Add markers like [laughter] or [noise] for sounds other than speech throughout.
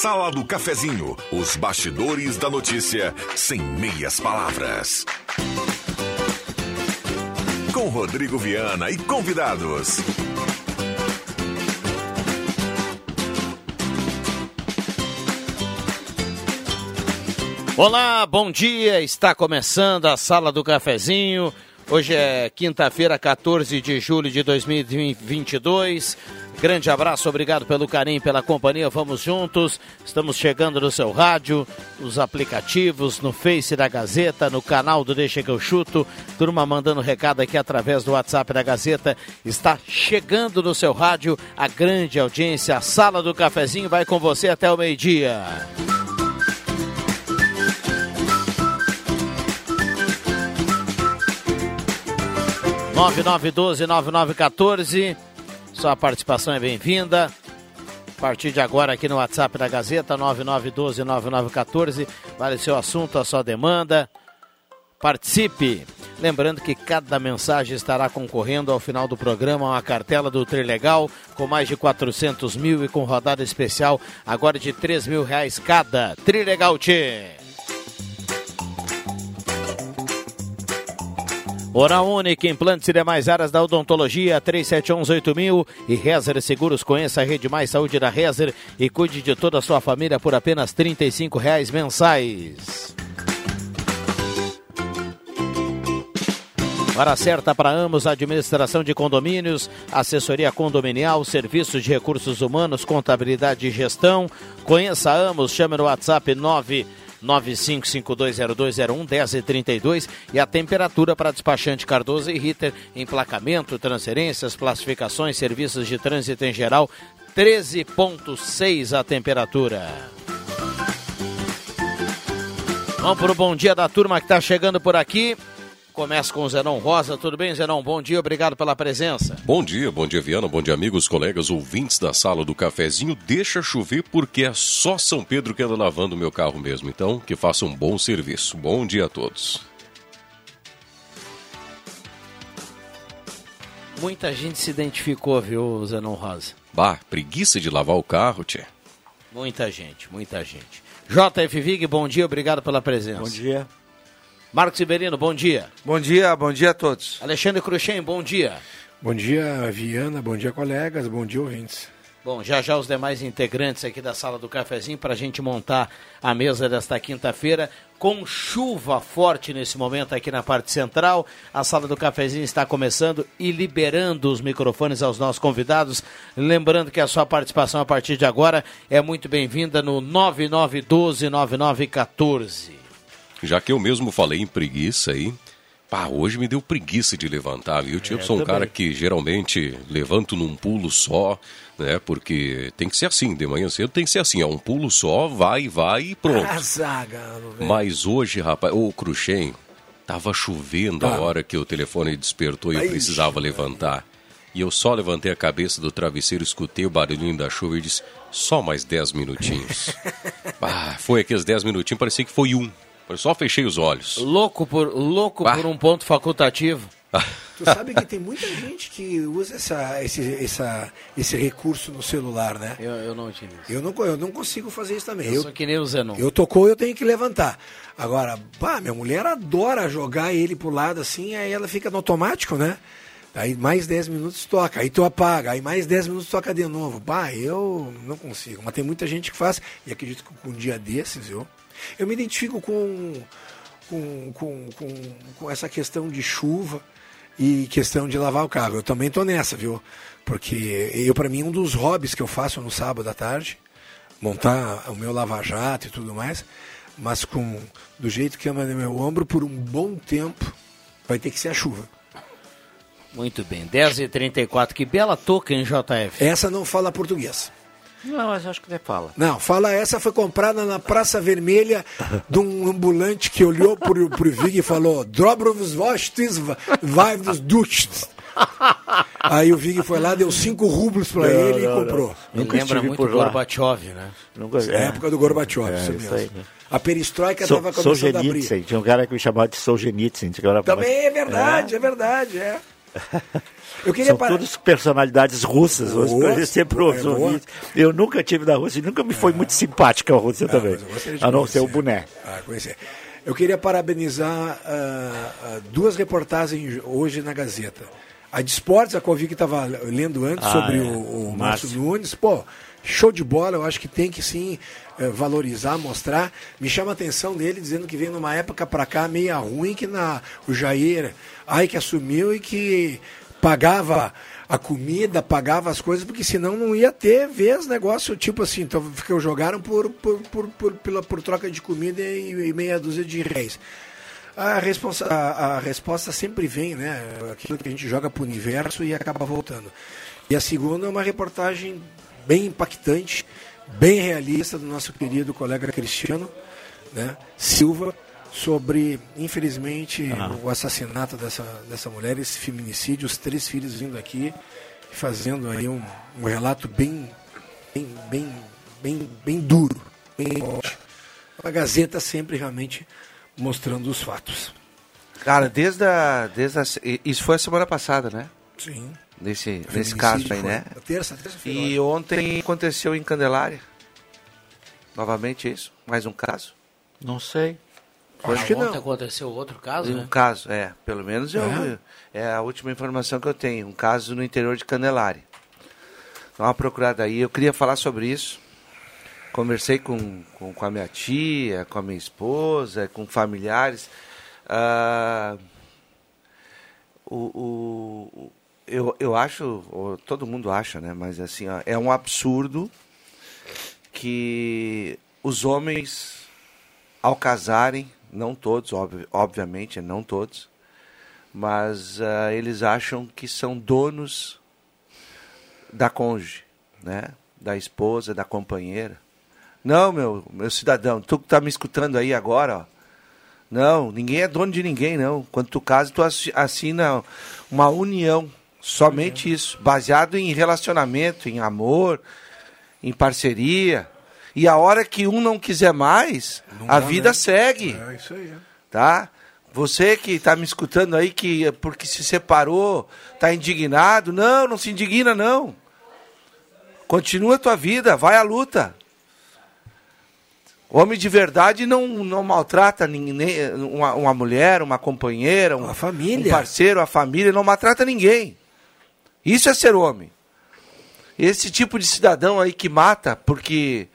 Sala do Cafezinho, os bastidores da notícia sem meias palavras. Com Rodrigo Viana e convidados. Olá, bom dia. Está começando a Sala do Cafezinho. Hoje é quinta-feira, 14 de julho de 2022. Grande abraço, obrigado pelo carinho, pela companhia. Vamos juntos. Estamos chegando no seu rádio, nos aplicativos, no Face da Gazeta, no canal do Deixa que eu chuto. Turma mandando recado aqui através do WhatsApp da Gazeta. Está chegando no seu rádio a grande audiência. A sala do cafezinho vai com você até o meio-dia. Nove nove doze nove nove 9914 sua participação é bem-vinda. A partir de agora aqui no WhatsApp da Gazeta, 9912-9914. Vale seu assunto, a sua demanda. Participe. Lembrando que cada mensagem estará concorrendo ao final do programa a uma cartela do Trilegal com mais de 400 mil e com rodada especial agora de 3 mil reais cada. Trilegal Tchê. Oral Única, implantes e demais áreas da odontologia, 37118000 e Rezer Seguros. Conheça a Rede Mais Saúde da Rezer e cuide de toda a sua família por apenas R$ reais mensais. Hora certa para Amos, administração de condomínios, assessoria condominial, serviços de recursos humanos, contabilidade e gestão. Conheça Amos, chame no WhatsApp 9 95520201 1032 e a temperatura para despachante Cardoso e Ritter, emplacamento, transferências, classificações, serviços de trânsito em geral, 13.6 a temperatura. Vamos para o bom dia da turma que está chegando por aqui. Começa com o Zenon Rosa. Tudo bem, Zenon? Bom dia, obrigado pela presença. Bom dia, bom dia, Viana. Bom dia, amigos, colegas, ouvintes da sala do cafezinho. Deixa chover porque é só São Pedro que anda lavando o meu carro mesmo. Então, que faça um bom serviço. Bom dia a todos. Muita gente se identificou, viu, Zenon Rosa? Bah, preguiça de lavar o carro, tchê. Muita gente, muita gente. JF Vig, bom dia, obrigado pela presença. Bom dia. Marcos Siberiano, bom dia. Bom dia, bom dia a todos. Alexandre Cruxem, bom dia. Bom dia, Viana, bom dia, colegas, bom dia, ouvintes. Bom, já já os demais integrantes aqui da sala do cafezinho para a gente montar a mesa desta quinta-feira com chuva forte nesse momento aqui na parte central. A sala do cafezinho está começando e liberando os microfones aos nossos convidados. Lembrando que a sua participação a partir de agora é muito bem-vinda no 99129914. Já que eu mesmo falei em preguiça aí, pá, hoje me deu preguiça de levantar, viu? Tipo, é, sou um também. cara que geralmente levanto num pulo só, né? Porque tem que ser assim, de manhã cedo tem que ser assim, é um pulo só, vai, vai e pronto. Mas hoje, rapaz, ô Cruxem, tava chovendo ah. a hora que o telefone despertou e eu precisava levantar. E eu só levantei a cabeça do travesseiro, escutei o barulhinho da chuva e disse, só mais 10 minutinhos. [laughs] ah, foi aqueles 10 minutinhos, parecia que foi um. Eu só fechei os olhos. Louco por, louco por um ponto facultativo. [laughs] Tu sabe que tem muita gente que usa essa, esse, essa, esse recurso no celular, né? Eu, eu não isso. Eu não, eu não consigo fazer isso também. Eu, eu sou que nem o Zenon. Eu tocou, eu tenho que levantar. Agora, pá, minha mulher adora jogar ele pro lado assim, aí ela fica no automático, né? Aí mais 10 minutos toca, aí tu apaga, aí mais 10 minutos toca de novo. Pá, eu não consigo. Mas tem muita gente que faz, e acredito que com um dia desses, viu? Eu me identifico com, com, com, com, com essa questão de chuva e questão de lavar o carro. Eu também estou nessa, viu? Porque eu, para mim, um dos hobbies que eu faço no sábado à tarde, montar o meu lava-jato e tudo mais, mas com do jeito que anda no meu ombro, por um bom tempo, vai ter que ser a chuva. Muito bem, 10h34, que bela touca, hein, JF? Essa não fala português. Não, mas acho que você fala. Não, fala essa foi comprada na Praça Vermelha de um ambulante que olhou pro, pro Vig e falou: Dobrovs Vostis Vivos Duchts. Aí o Vig foi lá, deu cinco rublos para ele não, e comprou. Não. Lembra muito Gorbachev, né? Nunca, é. época do Gorbachev, é, isso mesmo. Aí, né? A perestroika estava so, começando a abrir. Tinha um cara que me chamava de Solzhenitsyn. Também é verdade, é, é verdade, é. [laughs] Eu queria São parar... todas personalidades russas, Nossa, sempre ouvi. Eu nunca tive na Rússia, nunca me foi é. muito simpática a Rússia ah, também. A não ser o boné. Ah, conhecer. Eu queria parabenizar uh, duas reportagens hoje na Gazeta. A de esportes, a Covid que estava lendo antes ah, sobre é. o, o Márcio Nunes. Pô, show de bola, eu acho que tem que sim valorizar, mostrar. Me chama a atenção dele dizendo que vem numa época para cá meia ruim que na o Jair, ai que assumiu e que pagava a comida, pagava as coisas, porque senão não ia ter vez negócio, tipo assim, então jogaram por, por, por, por, pela, por troca de comida e, e meia dúzia de reis. A, responsa, a, a, resposta sempre vem, né? Aquilo que a gente joga para o universo e acaba voltando. E a segunda é uma reportagem bem impactante, bem realista do nosso querido colega Cristiano né? Silva, sobre, infelizmente, ah. o assassinato dessa, dessa mulher, esse feminicídio, os três filhos vindo aqui, fazendo aí um, um relato bem, bem, bem, bem, bem duro, bem forte. A Gazeta sempre realmente mostrando os fatos. Cara, desde a, desde a, isso foi a semana passada, né? Sim. Nesse, nesse caso aí, né? Terça, terça E ontem aconteceu em Candelária. Novamente isso, mais um caso. Não sei. Acho que não. aconteceu outro caso, um né? caso, é. Pelo menos eu, é. é a última informação que eu tenho. Um caso no interior de Candelária. Dá uma procurada aí. Eu queria falar sobre isso. Conversei com, com, com a minha tia, com a minha esposa, com familiares. Ah, o, o, eu, eu acho, todo mundo acha, né? Mas assim, ó, é um absurdo que os homens, ao casarem, não todos, ob obviamente, não todos, mas uh, eles acham que são donos da cônjuge, né? Da esposa, da companheira. Não, meu, meu cidadão, tu que tá me escutando aí agora, ó. Não, ninguém é dono de ninguém, não. Quando tu casa, tu assina uma união. Somente isso. Baseado em relacionamento, em amor, em parceria. E a hora que um não quiser mais, não a vida né? segue. É isso aí. É. Tá? Você que está me escutando aí, que porque se separou, está indignado. Não, não se indigna, não. Continua a tua vida, vai à luta. Homem de verdade não, não maltrata ninguém, uma, uma mulher, uma companheira, um, família. um parceiro, a família, não maltrata ninguém. Isso é ser homem. Esse tipo de cidadão aí que mata porque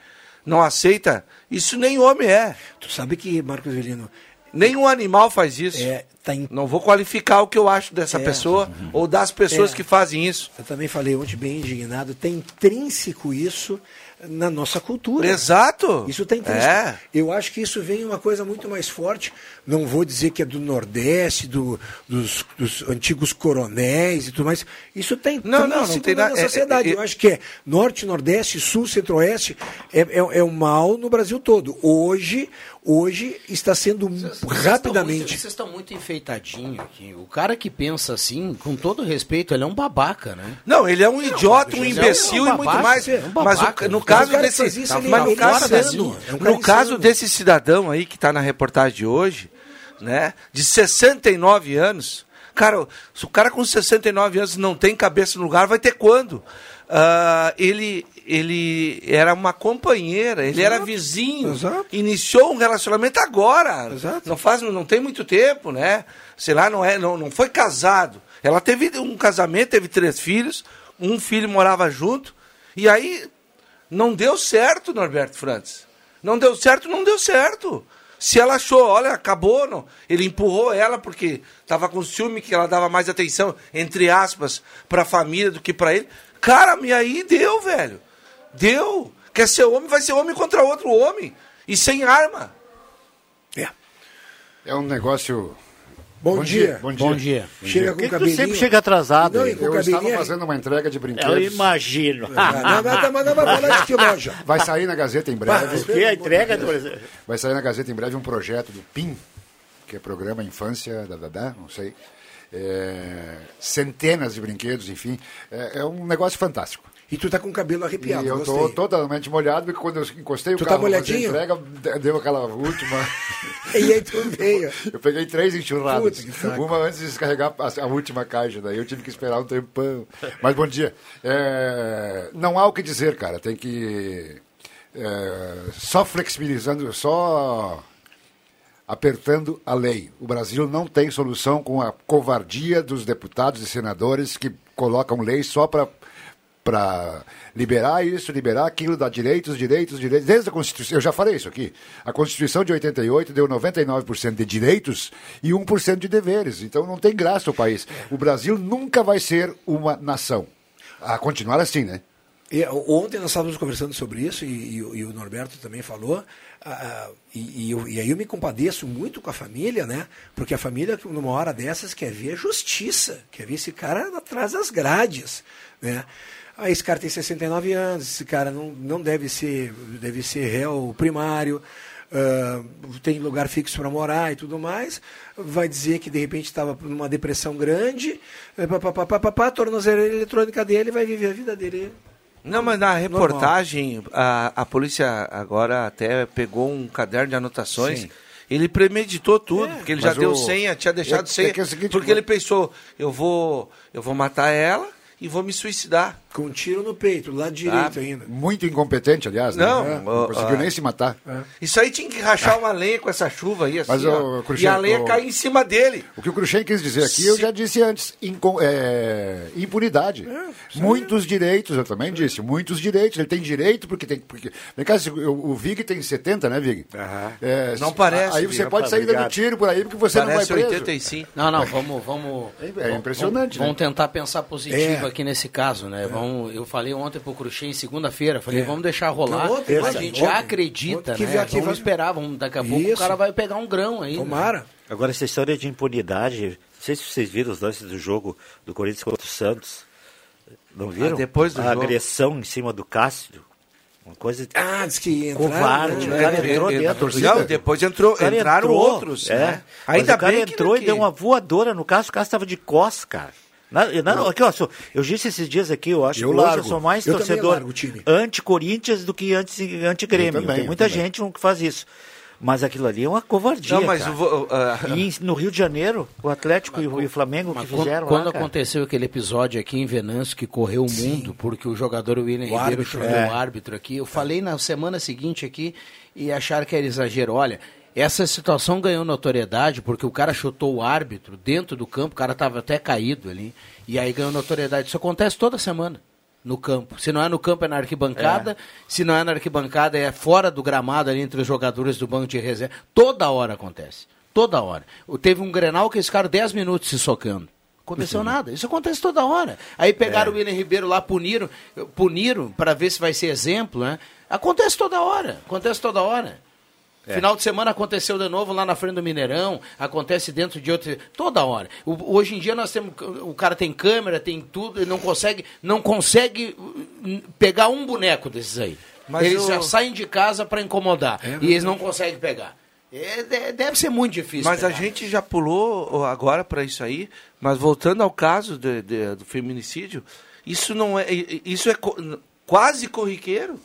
não aceita, isso nem homem é. Tu sabe que, Marcos Velino. Nenhum animal faz isso. É, tá in... Não vou qualificar o que eu acho dessa é, pessoa uhum. ou das pessoas é, que fazem isso. Eu também falei ontem, bem indignado. Tem intrínseco isso na nossa cultura. Exato. Isso tem é. Eu acho que isso vem uma coisa muito mais forte. Não vou dizer que é do Nordeste, do, dos, dos antigos coronéis e tudo mais. Isso tem não, não, não tem na é, sociedade. É, é, Eu acho que é Norte, Nordeste, Sul, Centro-Oeste é, é, é o mal no Brasil todo. Hoje, hoje está sendo vocês, rapidamente. Vocês estão muito, enfeitadinhos aqui. O cara que pensa assim, com todo respeito, ele é um babaca, né? Não, ele é um idiota, um imbecil é um e muito mais. É um babaca, mas o, no caso desse, isso, tá, mas no caso, desse, no caso desse cidadão aí que está na reportagem de hoje, né, de 69 anos, cara, se o cara com 69 anos não tem cabeça no lugar, vai ter quando? Uh, ele, ele era uma companheira, ele Exato. era vizinho, Exato. iniciou um relacionamento agora, Exato. não faz, não tem muito tempo, né? Sei lá, não é, não, não foi casado. Ela teve um casamento, teve três filhos, um filho morava junto, e aí não deu certo, Norberto Francis. Não deu certo, não deu certo. Se ela achou, olha, acabou, não. ele empurrou ela porque estava com ciúme que ela dava mais atenção, entre aspas, para a família do que para ele. Cara, e aí deu, velho. Deu. Quer ser homem, vai ser homem contra outro homem. E sem arma. É. É um negócio Bom, Bom dia. dia. Bom dia. Bom dia. Chega com o cabelinho. sempre chega atrasado. Não, eu estava fazendo uma entrega de brinquedos. Eu imagino. Não, não, não, mas não vai falar de que loja. Vai sair na Gazeta em breve. Que? A entrega? Vai sair na Gazeta em breve um projeto do PIN, que é Programa Infância, da, da, da não sei. É, centenas de brinquedos, enfim. É, é um negócio fantástico. E tu tá com o cabelo arrepiado. E eu gostei. tô totalmente molhado, porque quando eu encostei tu o tá carro tá molhadinho? entrega, deu aquela última. [laughs] e aí tu veio. Eu peguei três enxurradas. uma antes de descarregar a, a, última caixa, daí eu tive que esperar um tempão. Mas bom dia. É, não há o que dizer, cara. Tem que. É, só flexibilizando, só apertando a lei. O Brasil não tem solução com a covardia dos deputados e senadores que colocam leis só para para liberar isso, liberar aquilo, dar direitos, direitos, direitos. Desde a Constituição, eu já falei isso aqui. A Constituição de 88 deu 99% de direitos e 1% de deveres. Então não tem graça o país. O Brasil nunca vai ser uma nação. A continuar assim, né? E, ontem nós estávamos conversando sobre isso e, e, e o Norberto também falou. Uh, e, eu, e, aí eu me compadeço muito com a família, né? Porque a família, numa hora dessas, quer ver justiça, quer ver esse cara atrás das grades, né? Ah, esse cara tem 69 anos, esse cara não, não deve ser deve ser réu primário, uh, tem lugar fixo para morar e tudo mais. Vai dizer que de repente estava numa depressão grande, papapá, tornozeleira eletrônica dele, vai viver a vida dele. Não, mas na reportagem, a, a polícia agora até pegou um caderno de anotações. Sim. Ele premeditou tudo, é, porque ele já deu o... senha, tinha deixado é, senha. É, é seguinte, porque ele pensou, eu vou, eu vou matar ela, e vou me suicidar. Com um tiro no peito, do lado direito ah, ainda. Muito incompetente, aliás. Não, né? não conseguiu nem se matar. É. Isso aí tinha que rachar uma lenha com essa chuva aí, assim, Mas, ó, e a lenha o... cair em cima dele. O que o Cruxem quis dizer aqui, se... eu já disse antes, é, impunidade. É, muitos direitos, eu também disse, muitos direitos. Ele tem direito porque tem... Porque... Vem cá, o, o Vig tem 70, né, Vig? É, não parece. Aí você pode sair dando tiro por aí porque você parece não vai preso. 85. Não, não, vamos... vamos é, impressionante, Vamos, né? tentar pensar positivo aqui nesse caso, né? Vamos, eu falei ontem pro Cruxem, segunda-feira. Falei, é. vamos deixar rolar. Não, a gente acredita, né? Vamos esperar, vamos, daqui a pouco Isso. o cara vai pegar um grão aí. Né? Tomara. Né? Agora, essa história de impunidade, não sei se vocês viram os lances do jogo do Corinthians contra o Santos. Não viram? Ah, depois do a jogo. agressão em cima do Cássio. Uma coisa ah, diz que entraram, covarde. Né? O cara entrou é, dentro. Não, depois entrou, entraram entrou, outros. É. Né? Ainda o cara bem entrou que... e deu uma voadora no Cássio. O Cássio estava de costas, cara. Na, na, aqui, ó, eu disse esses dias aqui, eu acho eu que largo. hoje eu sou mais eu torcedor anti-Corinthians do que anti-Grêmio. Tem muita também. gente que faz isso. Mas aquilo ali é uma covardia. Não, mas o, uh, e no Rio de Janeiro, o Atlético mas, e o Flamengo que fizeram. Quando, lá, aconteceu aquele episódio aqui em Venâncio que correu o mundo, porque o jogador William o Ribeiro chutou é. o árbitro aqui, eu falei na semana seguinte aqui e acharam que era exagero. Olha, essa situação ganhou notoriedade porque o cara chutou o árbitro dentro do campo, o cara estava até caído ali, e aí ganhou notoriedade. Isso acontece toda semana no campo. Se não é no campo, é na arquibancada. É. Se não é na arquibancada, é fora do gramado ali entre os jogadores do banco de reserva. Toda hora acontece. Toda hora. Teve um Grenal que eles ficaram 10 minutos se socando. Aconteceu uhum. nada. Isso acontece toda hora. Aí pegaram é. o William Ribeiro lá, puniram, puniram para ver se vai ser exemplo, né? Acontece toda hora. Acontece toda hora. É. Final de semana aconteceu de novo lá na frente do Mineirão, acontece dentro de outro. toda hora. O, hoje em dia nós temos. O cara tem câmera, tem tudo, ele não consegue, não consegue hum, pegar um boneco desses aí. Mas eles eu... já saem de casa para incomodar. É, e eles não conseguem pegar. É, deve ser muito difícil. Mas pegar. a gente já pulou agora para isso aí. Mas voltando ao caso de, de, do feminicídio, isso não é. Isso é quase corriqueiro.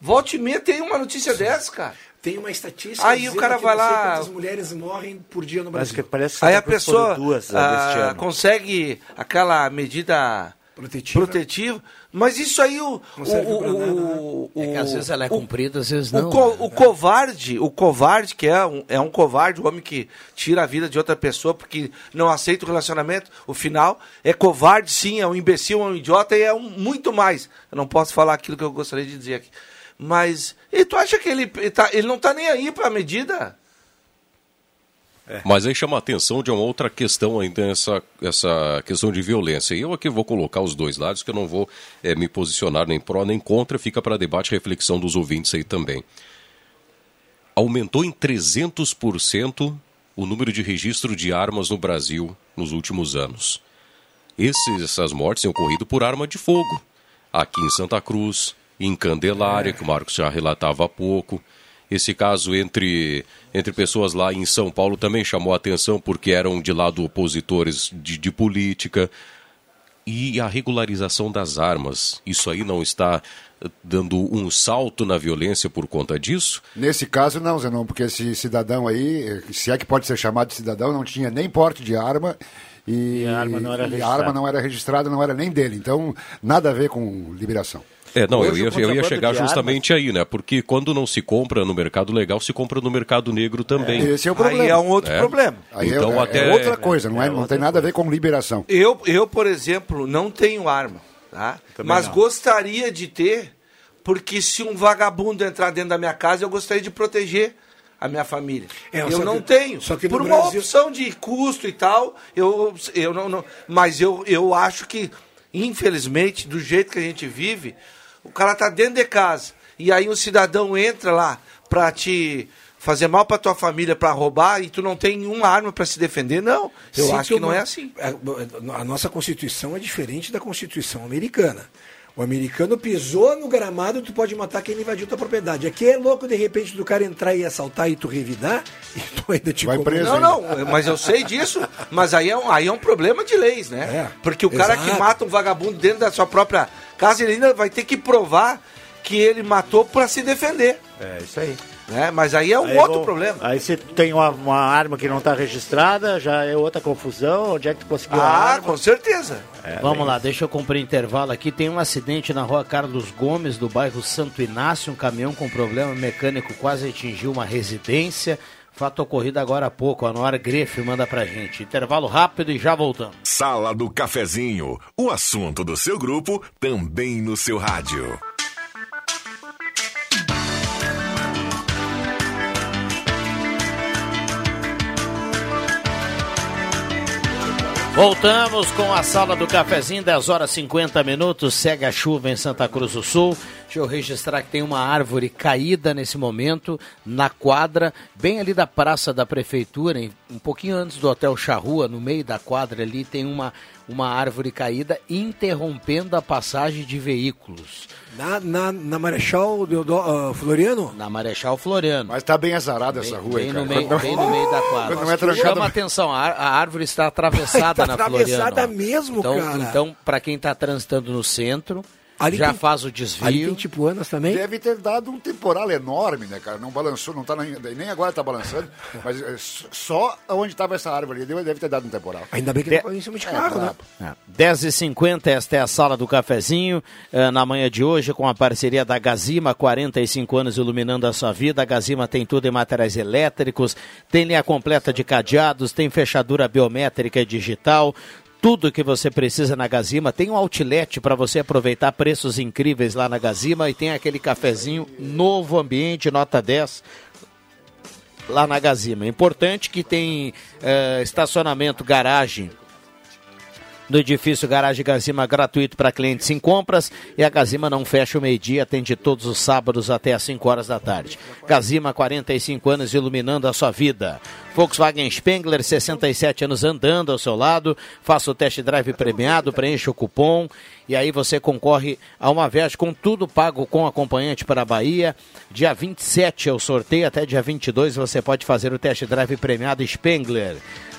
Volte e meia tem uma notícia Sim. dessa, cara. Tem uma estatística. Aí o cara vai lá. Quantas mulheres morrem por dia no Brasil? Que parece que Aí a pessoa duas, ah, consegue aquela medida protetiva. protetiva. Mas isso aí o. o, o, o, é que às vezes ela é cumprida, às vezes não. O, co, né? o covarde, o covarde, que é um, é um covarde, o homem que tira a vida de outra pessoa porque não aceita o relacionamento, o final é covarde, sim, é um imbecil, é um idiota e é um, muito mais. Eu não posso falar aquilo que eu gostaria de dizer aqui. Mas. E tu acha que ele, ele, tá, ele não está nem aí para a medida? É. Mas aí chama a atenção de uma outra questão ainda, essa, essa questão de violência. E eu aqui vou colocar os dois lados, que eu não vou é, me posicionar nem pró nem contra, fica para debate e reflexão dos ouvintes aí também. Aumentou em 300% o número de registro de armas no Brasil nos últimos anos. Esses, essas mortes têm ocorrido por arma de fogo. Aqui em Santa Cruz, em Candelária, que o Marcos já relatava há pouco. Esse caso entre, entre pessoas lá em São Paulo também chamou a atenção porque eram de lado opositores de, de política. E a regularização das armas, isso aí não está dando um salto na violência por conta disso? Nesse caso, não, Zenon, porque esse cidadão aí, se é que pode ser chamado de cidadão, não tinha nem porte de arma e, e a arma não era registrada. A arma não era registrada, não era nem dele. Então, nada a ver com liberação. É, não, eu ia, eu ia chegar justamente armas... aí, né? Porque quando não se compra no mercado legal, se compra no mercado negro também. É, esse é o problema. Aí é um outro é. problema. Aí é, então, é, até... é outra coisa, não, é, não tem nada a ver com liberação. Eu, eu por exemplo, não tenho arma, tá? Mas não. gostaria de ter, porque se um vagabundo entrar dentro da minha casa, eu gostaria de proteger a minha família. É, eu não que, tenho. Só que por uma Brasil... opção de custo e tal, eu, eu não, não, mas eu, eu acho que, infelizmente, do jeito que a gente vive, o cara tá dentro de casa e aí um cidadão entra lá para te fazer mal para tua família, para roubar e tu não tem nenhuma arma para se defender, não. Eu Sim, acho que não é assim. É, a nossa Constituição é diferente da Constituição americana. O americano pisou no gramado, tu pode matar quem invadiu tua propriedade. Aqui é louco, de repente, do cara entrar e assaltar e tu revidar, [laughs] e tu ainda te Vai preso, Não, não, mas eu sei disso. Mas aí é um, aí é um problema de leis, né? É, Porque o cara exato. que mata um vagabundo dentro da sua própria casa, ele ainda vai ter que provar que ele matou para se defender. É, isso aí. Né? Mas aí é um aí outro vou, problema. Aí você tem uma, uma arma que não está registrada, já é outra confusão. Onde é que tu conseguiu ah, com certeza. É, Vamos bem... lá, deixa eu cumprir intervalo aqui. Tem um acidente na rua Carlos Gomes, do bairro Santo Inácio. Um caminhão com problema mecânico quase atingiu uma residência. Fato ocorrido agora há pouco. A Noar Grefe manda pra gente. Intervalo rápido e já voltamos. Sala do Cafezinho. O assunto do seu grupo também no seu rádio. Voltamos com a sala do cafezinho, 10 horas 50 minutos. Segue a chuva em Santa Cruz do Sul. Deixa eu registrar que tem uma árvore caída nesse momento na quadra, bem ali da praça da prefeitura, um pouquinho antes do Hotel Charrua, no meio da quadra ali, tem uma, uma árvore caída interrompendo a passagem de veículos. Na, na, na Marechal Deodoro, uh, Floriano? Na Marechal Floriano. Mas está bem azarada essa rua bem aí, no meio, Bem no meio da quadra. Não é Chama a atenção, a, a, árvore está atravessada [laughs] tá na atravessada Floriano. Atravessada mesmo, então, cara. Então, para quem está transitando no centro, Ali já tem, faz o desvio. Ali tem Tipuanas também? Deve ter dado um temporal enorme, né, cara? Não balançou, não tá nem, nem agora está balançando, [laughs] mas é, só onde estava essa árvore ali deve ter dado um temporal. Ainda bem que de... não em cima de carro, é, né? É. 10h50, esta é a sala do cafezinho, eh, na manhã de hoje, com a parceria da Gazima, 45 anos iluminando a sua vida. A Gazima tem tudo em materiais elétricos, tem linha completa de cadeados, tem fechadura biométrica e digital, tudo que você precisa na Gazima. Tem um outlet para você aproveitar preços incríveis lá na Gazima e tem aquele cafezinho novo ambiente, nota 10 lá na Gazima. É importante que tem uh, estacionamento, garagem no edifício Garagem Gazima gratuito para clientes em compras e a Gazima não fecha o meio-dia, atende todos os sábados até às 5 horas da tarde. Gazima, 45 anos iluminando a sua vida. Volkswagen Spengler, 67 anos andando ao seu lado. Faça o test drive premiado, preencha o cupom e aí você concorre a uma viagem com tudo pago com acompanhante para a Bahia. Dia 27 é o sorteio, até dia 22 você pode fazer o test drive premiado Spengler.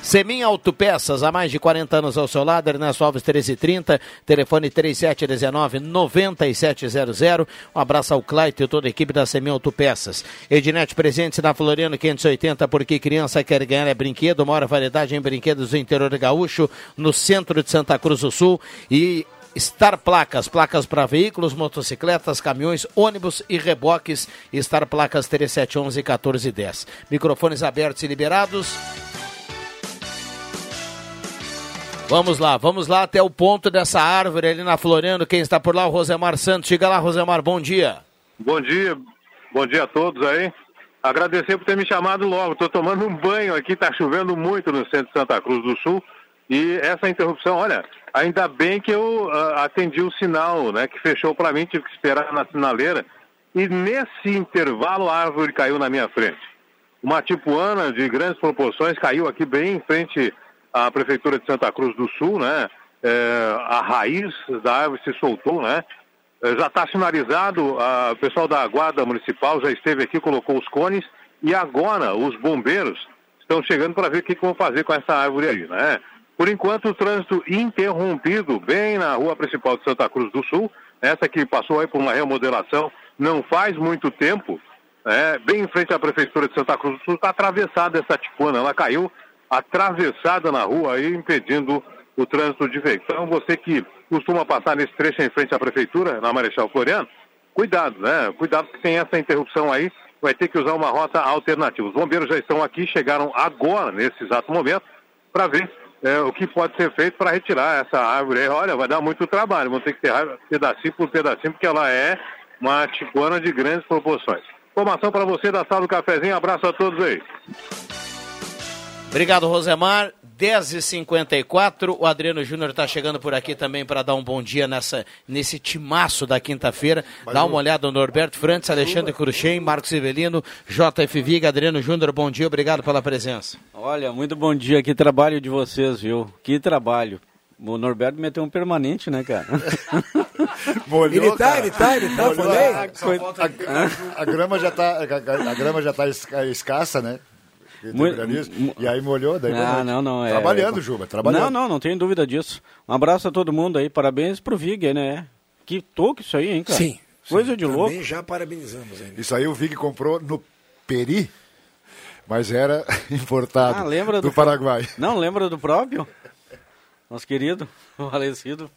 Semin Autopeças, há mais de 40 anos ao seu lado, Ernesto Alves 1330, telefone 3719-9700. Um abraço ao Claito e toda a equipe da Semin Autopeças. Ednet presente na Floriano 580, porque criança quer ganhar é brinquedo, maior variedade em brinquedos do interior gaúcho, no centro de Santa Cruz do Sul e Star Placas, placas para veículos, motocicletas, caminhões, ônibus e reboques. Star Placas 3711 1410. Microfones abertos e liberados. Vamos lá, vamos lá até o ponto dessa árvore ali na Floriano. Quem está por lá, o Rosemar Santos. Chega lá, Rosemar, bom dia. Bom dia, bom dia a todos aí. Agradecer por ter me chamado logo. Estou tomando um banho aqui, está chovendo muito no centro de Santa Cruz do Sul. E essa interrupção, olha, ainda bem que eu uh, atendi o sinal, né, que fechou para mim, tive que esperar na sinaleira. E nesse intervalo a árvore caiu na minha frente. uma tipuana de grandes proporções caiu aqui bem em frente à Prefeitura de Santa Cruz do Sul, né? É, a raiz da árvore se soltou, né? É, já está sinalizado, a, o pessoal da Guarda Municipal já esteve aqui, colocou os cones, e agora os bombeiros estão chegando para ver o que, que vão fazer com essa árvore aí, né? Por enquanto, o trânsito interrompido bem na rua principal de Santa Cruz do Sul, essa que passou aí por uma remodelação não faz muito tempo, é, bem em frente à Prefeitura de Santa Cruz do Sul, está atravessada essa ticuna. Ela caiu atravessada na rua aí, impedindo o trânsito de veículos. Então, você que costuma passar nesse trecho em frente à Prefeitura, na Marechal Floriano, cuidado, né? Cuidado que tem essa interrupção aí, vai ter que usar uma rota alternativa. Os bombeiros já estão aqui, chegaram agora, nesse exato momento, para ver é, o que pode ser feito para retirar essa árvore aí. Olha, vai dar muito trabalho, vão ter que ter pedacinho por pedacinho, porque ela é uma tijuana de grandes proporções. Informação para você da sala do cafezinho. Abraço a todos aí. Obrigado, Rosemar. 10h54, o Adriano Júnior está chegando por aqui também para dar um bom dia nessa, nesse timaço da quinta-feira. Dá uma olhada no Norberto Frantes, Alexandre Cruxem, Marcos Ivelino, JF Viga, Adriano Júnior, bom dia, obrigado pela presença. Olha, muito bom dia, que trabalho de vocês, viu? Que trabalho. O Norberto meteu um permanente, né, cara? [laughs] Molhou, ele tá, cara. ele tá, ele tá, falei. A, a, a, grama já tá, a, grama já tá escassa, né? E aí molhou, daí ah, não, não, é, Trabalhando, Juba, trabalhando. Não, não, não tenho dúvida disso. Um abraço a todo mundo aí, parabéns pro Vig, né? Que toque isso aí, hein, cara? Sim. Coisa sim, de louco. Também já parabenizamos. Ainda. Isso aí o Vig comprou no Peri, mas era [laughs] importado ah, lembra do, do Paraguai. Não, lembra do próprio? Nosso querido, [laughs] falecido.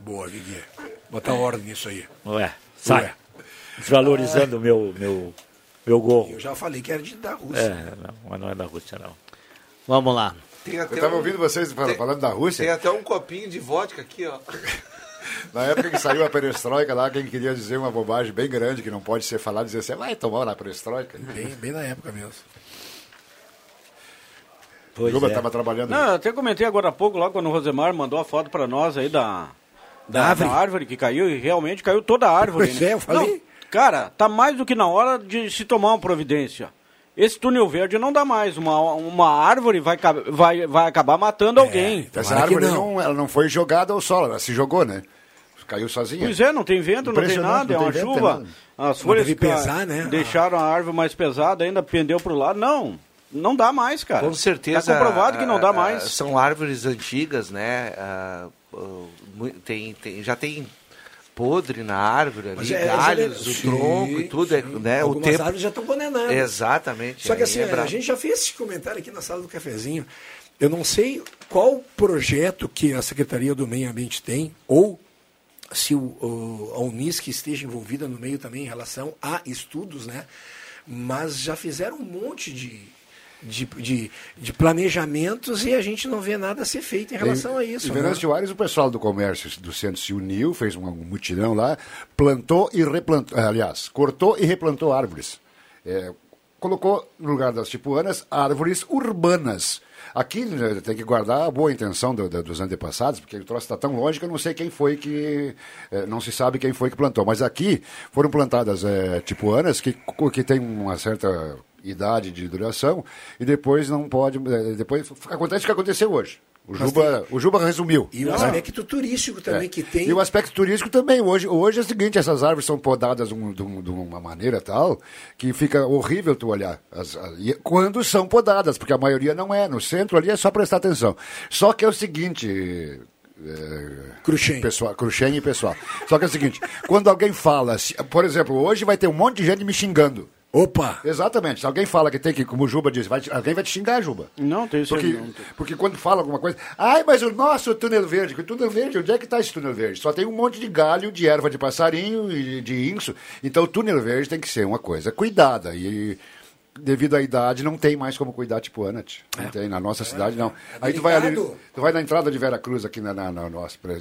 Boa, Vig. Botar ordem nisso aí. Ué, sai. Ué desvalorizando o meu, meu, meu gol. Eu já falei que era de, da Rússia. É, não, mas não é da Rússia, não. Vamos lá. Eu estava um, ouvindo vocês falando, tem, da Rússia. Tem até um copinho de vodka aqui, ó. [laughs] Na época que saiu a perestroika lá, quem queria dizer uma bobagem bem grande que não pode ser falada, dizer assim, vai tomar na perestroika. Bem, bem na época mesmo. Pois Juba estava é. trabalhando. Não, até comentei agora há pouco, lá quando o Rosemar mandou a foto para nós aí da, da, da, árvore. da, árvore. que caiu, e realmente caiu toda a árvore. Pois né? é, eu falei. Não, Cara, tá mais do que na hora de se tomar uma providência. Esse túnel verde não dá mais. Uma, uma árvore vai, vai, vai acabar matando é, alguém. Essa árvore não. não. ela não foi jogada ao solo, ela se jogou, né? Caiu sozinha. Pois é, não tem vento, não tem nada, não é uma vento, chuva. As folhas pesar, né? deixaram a árvore mais pesada, ainda pendeu para o lado. Não, não dá mais, cara. Com certeza. Está comprovado que não dá mais. São árvores antigas, né? Uh, tem, tem, já tem podre na árvore ali, é, galhos, é, o sim, tronco e tudo. É, né, Algumas o tempo... árvores já estão condenadas. Exatamente. Só que assim, é a gente já fez esse comentário aqui na sala do cafezinho. Eu não sei qual projeto que a Secretaria do Meio Ambiente tem, ou se o, o, a Unisc esteja envolvida no meio também em relação a estudos, né? Mas já fizeram um monte de, de, de, de, planejamentos e a gente não vê nada a ser feito em relação a isso. Em né? Venâncio Aires, o pessoal do comércio do centro se uniu, fez um, mutirão lá, plantou e replantou, aliás, cortou e replantou árvores. É, colocou no lugar das tipuanas árvores urbanas. Aqui né, tem que guardar a boa intenção do, do, dos antepassados, porque o troço está tão longe que eu não sei quem foi que. É, não se sabe quem foi que plantou. Mas aqui foram plantadas é, tipuanas que, que tem uma certa idade de duração e depois não pode. Eh, depois acontece o que aconteceu hoje. O Juba, tem... o Juba resumiu. E o aspecto turístico também é. que tem. E o aspecto turístico também. Hoje, hoje é o seguinte, essas árvores são podadas de, um, de, um, de uma maneira tal que fica horrível tu olhar. As, as, quando são podadas, porque a maioria não é. No centro ali é só prestar atenção. Só que é o seguinte. É, Cruxem. Pessoal, Cruxem e pessoal. Só que é o seguinte, quando alguém fala, por exemplo, hoje vai ter um monte de gente me xingando. Opa! Exatamente. Se alguém fala que tem que, como o Juba diz, vai, alguém vai te xingar, Juba. Não, tem isso porque, não. Porque quando fala alguma coisa, ai, mas o nosso túnel verde, que túnel verde, onde é que está esse túnel verde? Só tem um monte de galho, de erva de passarinho e de inso. Então o túnel verde tem que ser uma coisa cuidada. E devido à idade, não tem mais como cuidar tipo Anat. Não é. tem, na nossa é. cidade não. Aí tu vai ali, tu vai na entrada de Vera Cruz aqui na, na, na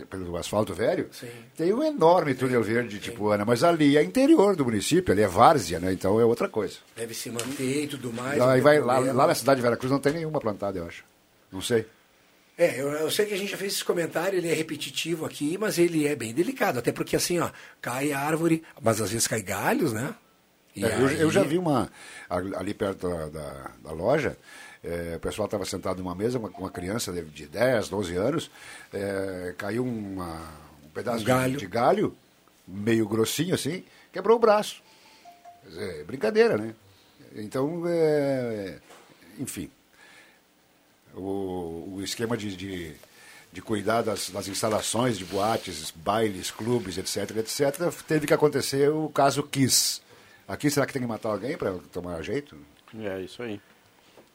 pelo asfalto velho, Sim. tem um enorme túnel verde tipo Ana, mas ali é interior do município, ali é várzea, né? Então é outra coisa. Deve se manter e tudo mais. Aí vai, lá, lá na cidade de Vera Cruz não tem nenhuma plantada, eu acho. Não sei. É, eu, eu, sei que a gente já fez esse comentário, ele é repetitivo aqui, mas ele é bem delicado, até porque assim, ó, cai árvore, mas às vezes cai galhos, né? É, aí... eu, eu, já vi uma, ali perto da, da, da loja, é, o pessoal estava sentado numa mesa com uma, criança de, de 10, 12 anos, é, caiu uma, um pedaço um galho. De, de, galho, meio grossinho assim, quebrou o braço. Brincadeira, né? Então, é, enfim, o, o esquema de, de, de cuidar das, das, instalações de boates, bailes, clubes, etc., etc., teve que acontecer o caso Kiss. Aqui, será que tem que matar alguém para tomar jeito? É, isso aí.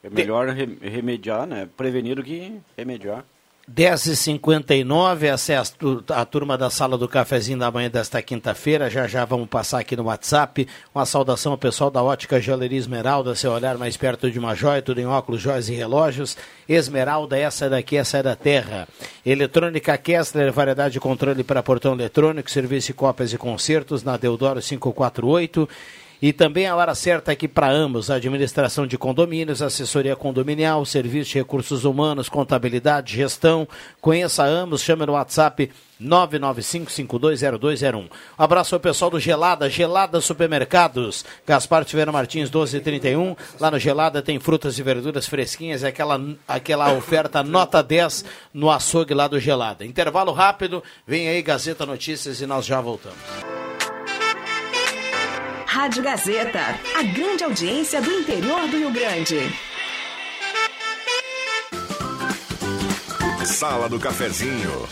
É melhor remediar, né? Prevenir do que remediar. 10h59, essa é a, a, turma da sala do cafezinho da manhã desta quinta-feira. Já já vamos passar aqui no WhatsApp. Uma saudação ao pessoal da Ótica Joalheria Esmeralda, seu olhar mais perto de uma joia, tudo em óculos, joias e relógios. Esmeralda, essa daqui, essa é da terra. Eletrônica Kessler, variedade de controle para portão eletrônico, serviço de cópias e concertos na Deodoro 548 e também a hora certa aqui para ambos: administração de condomínios, assessoria condominial, serviço de recursos humanos, contabilidade, gestão. Conheça ambos, chame no WhatsApp 995520201. Um abraço ao pessoal do Gelada, Gelada Supermercados, Gaspar Tiveram Martins 1231. Lá no Gelada tem frutas e verduras fresquinhas, aquela, aquela oferta nota 10 no açougue lá do Gelada. Intervalo rápido, vem aí Gazeta Notícias e nós já voltamos. Rádio Gazeta, a grande audiência do interior do Rio Grande. Sala do Cafezinho.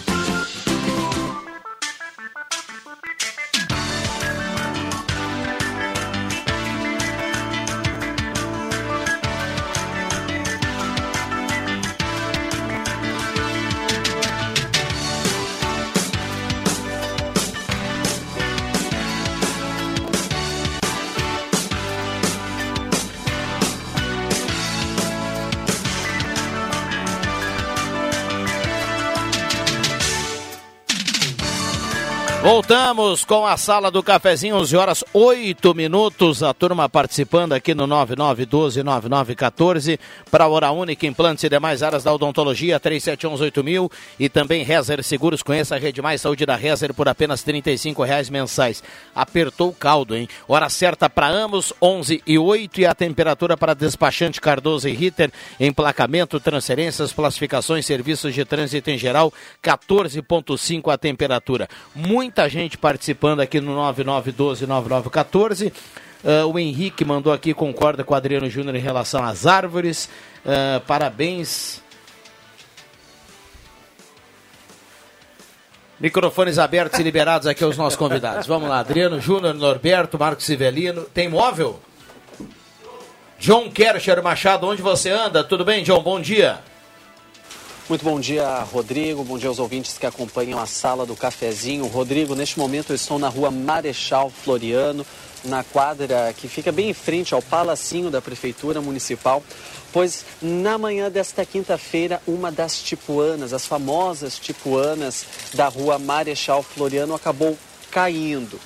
Voltamos com a sala do cafezinho, 11 horas 8 minutos. A turma participando aqui no 9912-9914 para a Hora Única, implantes e demais áreas da odontologia, 37118000 e também Rezer Seguros. Conheça a Rede Mais Saúde da Rezer por apenas R$ reais mensais. Apertou o caldo, hein? Hora certa para ambos, 11 e 8 e a temperatura para despachante Cardoso e Ritter, emplacamento, transferências, classificações, serviços de trânsito em geral, 14,5 a temperatura. Muita muita gente participando aqui no 9912-9914. Uh, o Henrique mandou aqui, concorda com o Adriano Júnior em relação às árvores. Uh, parabéns. Microfones abertos e liberados aqui aos nossos convidados. Vamos lá, Adriano Júnior, Norberto, Marcos Civelino. Tem móvel? John Kercher Machado, onde você anda? Tudo bem, John? Bom dia. Muito bom dia, Rodrigo. Bom dia aos ouvintes que acompanham a sala do cafezinho. Rodrigo, neste momento eu estou na rua Marechal Floriano, na quadra que fica bem em frente ao Palacinho da Prefeitura Municipal, pois na manhã desta quinta-feira, uma das tipuanas, as famosas tipuanas da rua Marechal Floriano, acabou caindo.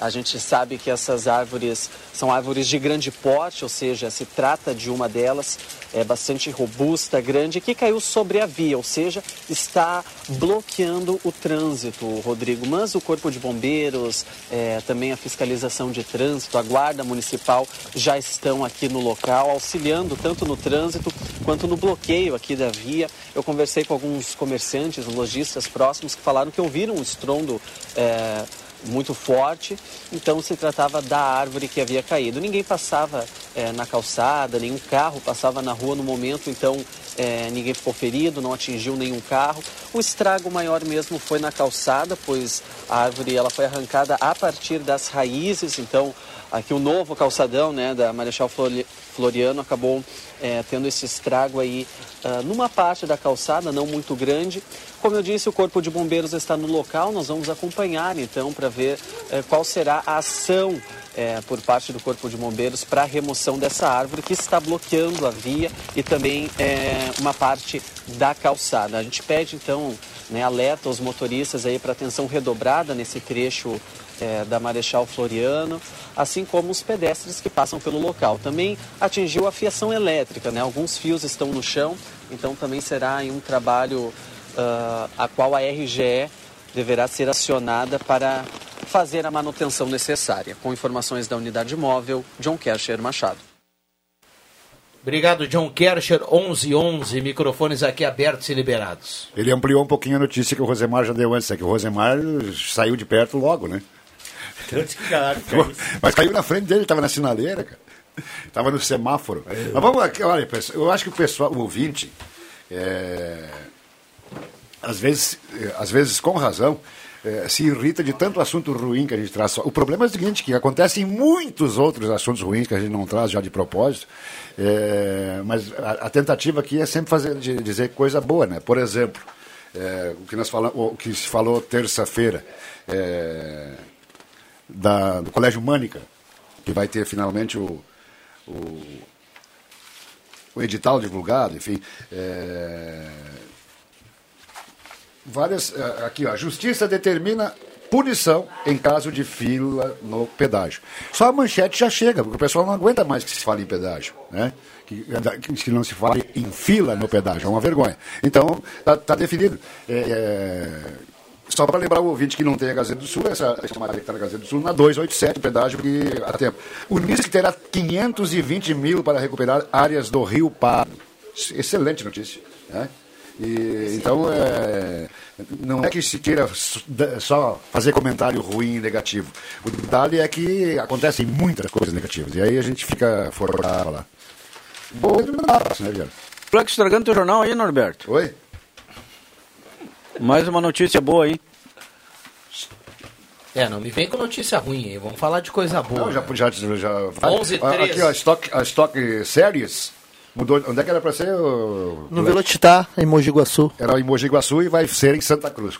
A gente sabe que essas árvores são árvores de grande porte, ou seja, se trata de uma delas, é bastante robusta, grande, que caiu sobre a via, ou seja, está bloqueando o trânsito, Rodrigo. Mas o Corpo de Bombeiros, é, também a fiscalização de trânsito, a Guarda Municipal já estão aqui no local, auxiliando tanto no trânsito quanto no bloqueio aqui da via. Eu conversei com alguns comerciantes, lojistas próximos que falaram que ouviram um estrondo. É, muito forte, então se tratava da árvore que havia caído. Ninguém passava é, na calçada, nenhum carro passava na rua no momento, então é, ninguém ficou ferido, não atingiu nenhum carro. O estrago maior mesmo foi na calçada, pois a árvore ela foi arrancada a partir das raízes, então aqui o novo calçadão né, da Marechal Floriano acabou é, tendo esse estrago aí uh, numa parte da calçada, não muito grande. Como eu disse, o Corpo de Bombeiros está no local, nós vamos acompanhar então para ver uh, qual será a ação é, por parte do Corpo de Bombeiros para a remoção dessa árvore que está bloqueando a via e também é, uma parte da calçada. A gente pede então, né, alerta aos motoristas aí para atenção redobrada nesse trecho é, da Marechal Floriano, assim como os pedestres que passam pelo local. Também atingiu a fiação elétrica, né? alguns fios estão no chão, então também será um trabalho uh, a qual a RGE deverá ser acionada para fazer a manutenção necessária. Com informações da unidade móvel, John Kercher Machado. Obrigado, John Kercher, 1111, microfones aqui abertos e liberados. Ele ampliou um pouquinho a notícia que o Rosemar já deu antes, é que o Rosemar saiu de perto logo, né? Mas caiu na frente dele, estava na sinaleira, cara. Estava no semáforo. É. Mas vamos aqui, olha, eu acho que o pessoal, o ouvinte, é, às, vezes, é, às vezes com razão, é, se irrita de tanto assunto ruim que a gente traz. O problema é o seguinte, que acontece em muitos outros assuntos ruins que a gente não traz já de propósito, é, mas a, a, tentativa aqui é sempre fazer, de, dizer coisa boa, né? Por exemplo, é, o, que nós falamos, o que se falou terça-feira, é, da, do Colégio Mânica, que vai ter finalmente o, o, o edital divulgado, enfim. É, várias. É, aqui, ó, a justiça determina punição em caso de fila no pedágio. Só a manchete já chega, porque o pessoal não aguenta mais que se fale em pedágio, né? Que, que não se fale em fila no pedágio, é uma vergonha. Então, está tá definido. É, é, só para lembrar o ouvinte que não tem a Gazeta do Sul, essa, essa matéria que está na Gazeta do Sul, na 287, pedágio que há tempo. O NISC terá 520 mil para recuperar áreas do Rio Pardo. Excelente notícia. Né? E, então, é, não é que se queira só fazer comentário ruim e negativo. O detalhe é que acontecem muitas coisas negativas. E aí a gente fica forrado lá. Boa, né, Viado? Placa estragando teu jornal aí, Norberto. Oi? Mais uma notícia boa aí. É, não me vem com notícia ruim aí. Vamos falar de coisa boa. Não, já, já, já, 11 13. Aqui, ó, Stock, a Stock Series mudou. Onde é que era para ser? O... No Velocitar, em Mogi Guaçu. Era em Mogi Guaçu e vai ser em Santa Cruz.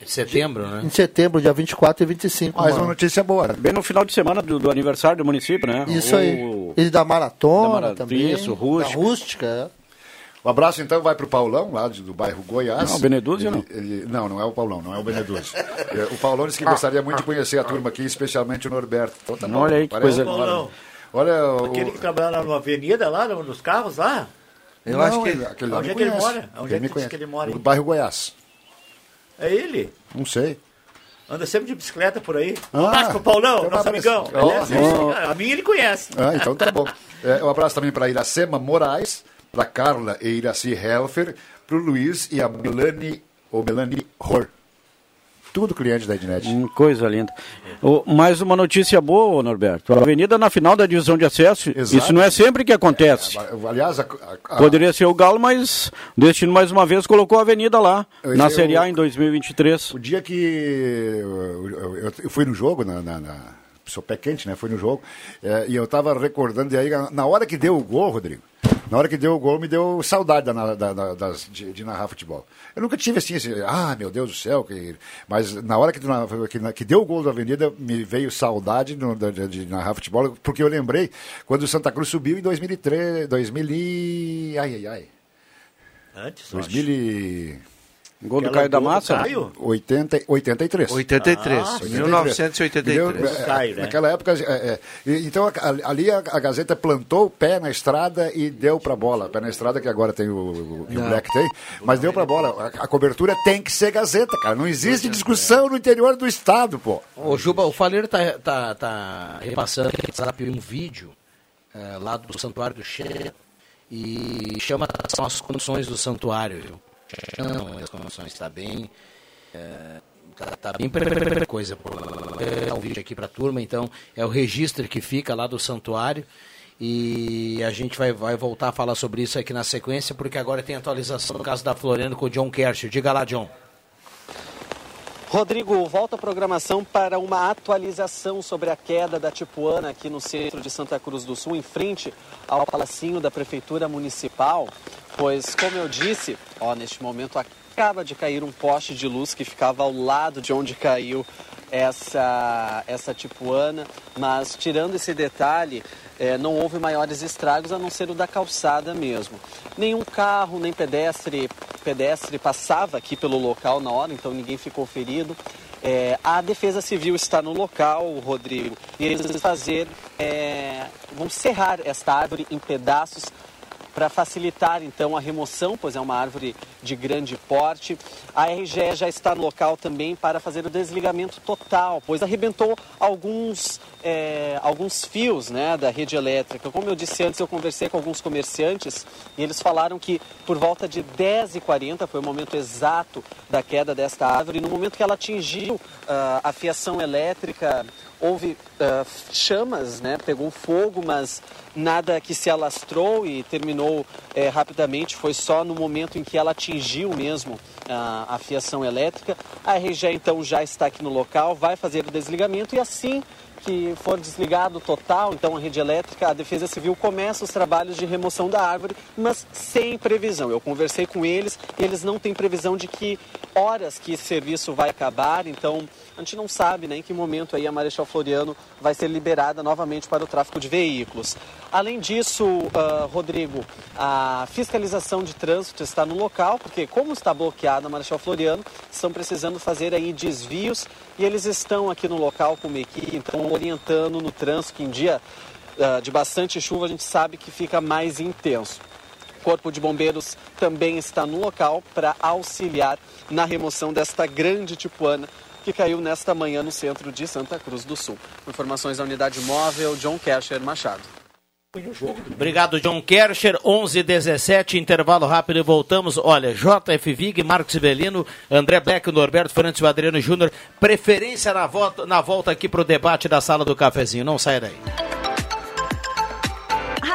Em setembro, né? Em setembro, dia 24 e 25. Mais uma notícia boa. Bem no final de semana do, do aniversário do município, né? Isso o... aí. Ele da maratona da mara... também. Isso, rústica. Da rústica, Um abraço então vai para o Paulão, lá do bairro Goiás. Não, o Beneduzzi não? Ele, não, não é o Paulão, não é o Beneduzzi. [laughs] É, o Paulão disse que gostaria muito de conhecer a turma aqui, especialmente o Norberto. Então, tá Olha aí que coisa. Paulão. Olha, o... Aquele que trabalha na avenida lá, nos carros lá? Eu não, acho que ele, aquele onde é que ele mora? Onde ele é que, que ele mora? No bairro Goiás. É ele? Não sei. Anda sempre de bicicleta por aí. Ah, um abraço pro Paulão, nosso amigão. Oh, oh. A mim ele conhece. Ah, então tá bom. [laughs] É, um abraço também para Iracema Moraes para Carla e Iraci Helfer, para o Luiz e a Melanie, ou Melanie Hor. Tudo cliente da Ednet. Hum, coisa linda. Oh, mais uma notícia boa, Norberto. A avenida na final da divisão de acesso, Exato. isso não é sempre que acontece. É, aliás, a, a, Poderia ser o Galo, mas o Destino mais uma vez colocou a avenida lá, eu, na Série A em 2023. O dia que eu, eu, eu fui no jogo, na, na, na, sou pé quente, né? Fui no jogo, é, e eu estava recordando, e aí, na hora que deu o gol, Rodrigo, na hora que deu o gol, me deu saudade da, da, da, das, de, de, narrar futebol. Eu nunca tive assim, assim ah, meu Deus do céu, que... mas na hora que, que, que deu o gol da Avenida, me veio saudade no, de, de, narrar futebol, porque eu lembrei quando o Santa Cruz subiu em 2003, 2000 e... ai, ai, ai. Antes, 2000 e... Gol do Caio da Massa? Caio? 80, 83. 83. Ah, 1983. Caio, né? Naquela época, é, é, então ali a, a, Gazeta plantou o pé na estrada e deu pra bola. Pé na estrada que agora tem o, o, o Black tem, mas deu pra bola. A, a, cobertura tem que ser Gazeta, cara. Não existe discussão no interior do estado, pô. Ô, Juba, o Faleiro tá, tá, tá repassando um vídeo é, lá do Santuário do Che e chama as condições do santuário, viu? Chão, as condições está bem. É, tá, tá, bem coisa. Vou dar um vídeo aqui para a turma, então é o registro que fica lá do santuário. E a gente vai, vai voltar a falar sobre isso aqui na sequência, porque agora tem atualização no caso da Floriano com o John Kersh. Diga lá, John. Rodrigo, volta a programação para uma atualização sobre a queda da Tipuana aqui no centro de Santa Cruz do Sul, em frente ao Palacinho da Prefeitura Municipal. Pois, como eu disse, ó, neste momento acaba de cair um poste de luz que ficava ao lado de onde caiu essa, essa tipuana, mas tirando esse detalhe, é, não houve maiores estragos a não ser o da calçada mesmo. Nenhum carro, nem pedestre, pedestre passava aqui pelo local na hora, então ninguém ficou ferido. É, a Defesa Civil está no local, Rodrigo, e eles fazer, é, vão serrar esta árvore em pedaços para facilitar então a remoção, pois é uma árvore de grande porte. A RGE já está no local também para fazer o desligamento total, pois arrebentou alguns, é, alguns fios né, da rede elétrica. Como eu disse antes, eu conversei com alguns comerciantes e eles falaram que por volta de 10h40 foi o momento exato da queda desta árvore. No momento que ela atingiu uh, a fiação elétrica, houve uh, chamas, né, pegou fogo, mas nada que se alastrou e terminou é, rapidamente, foi só no momento em que ela atingiu mesmo a, a fiação elétrica. A RGE então já está aqui no local, vai fazer o desligamento e assim que for desligado total, então a rede elétrica, a Defesa Civil começa os trabalhos de remoção da árvore, mas sem previsão. Eu conversei com eles e eles não têm previsão de que horas que esse serviço vai acabar, então a gente não sabe né, em que momento aí a Marechal Floriano vai ser liberada novamente para o tráfego de veículos. Além disso, uh, Rodrigo, a fiscalização de trânsito está no local, porque como está bloqueada a Marechal Floriano, estão precisando fazer aí desvios e eles estão aqui no local com uma equipe, então orientando no trânsito, que em dia uh, de bastante chuva a gente sabe que fica mais intenso. Corpo de Bombeiros também está no local para auxiliar na remoção desta grande tipuana que caiu nesta manhã no centro de Santa Cruz do Sul. Informações da unidade móvel, John Kercher Machado. Obrigado, John Kercher. 11 17 intervalo rápido e voltamos. Olha, JF Vig, Marcos Belino, André Beck, Norberto Fernandes e Adriano Júnior. Preferência na volta, na volta aqui para o debate da sala do cafezinho. Não saia daí.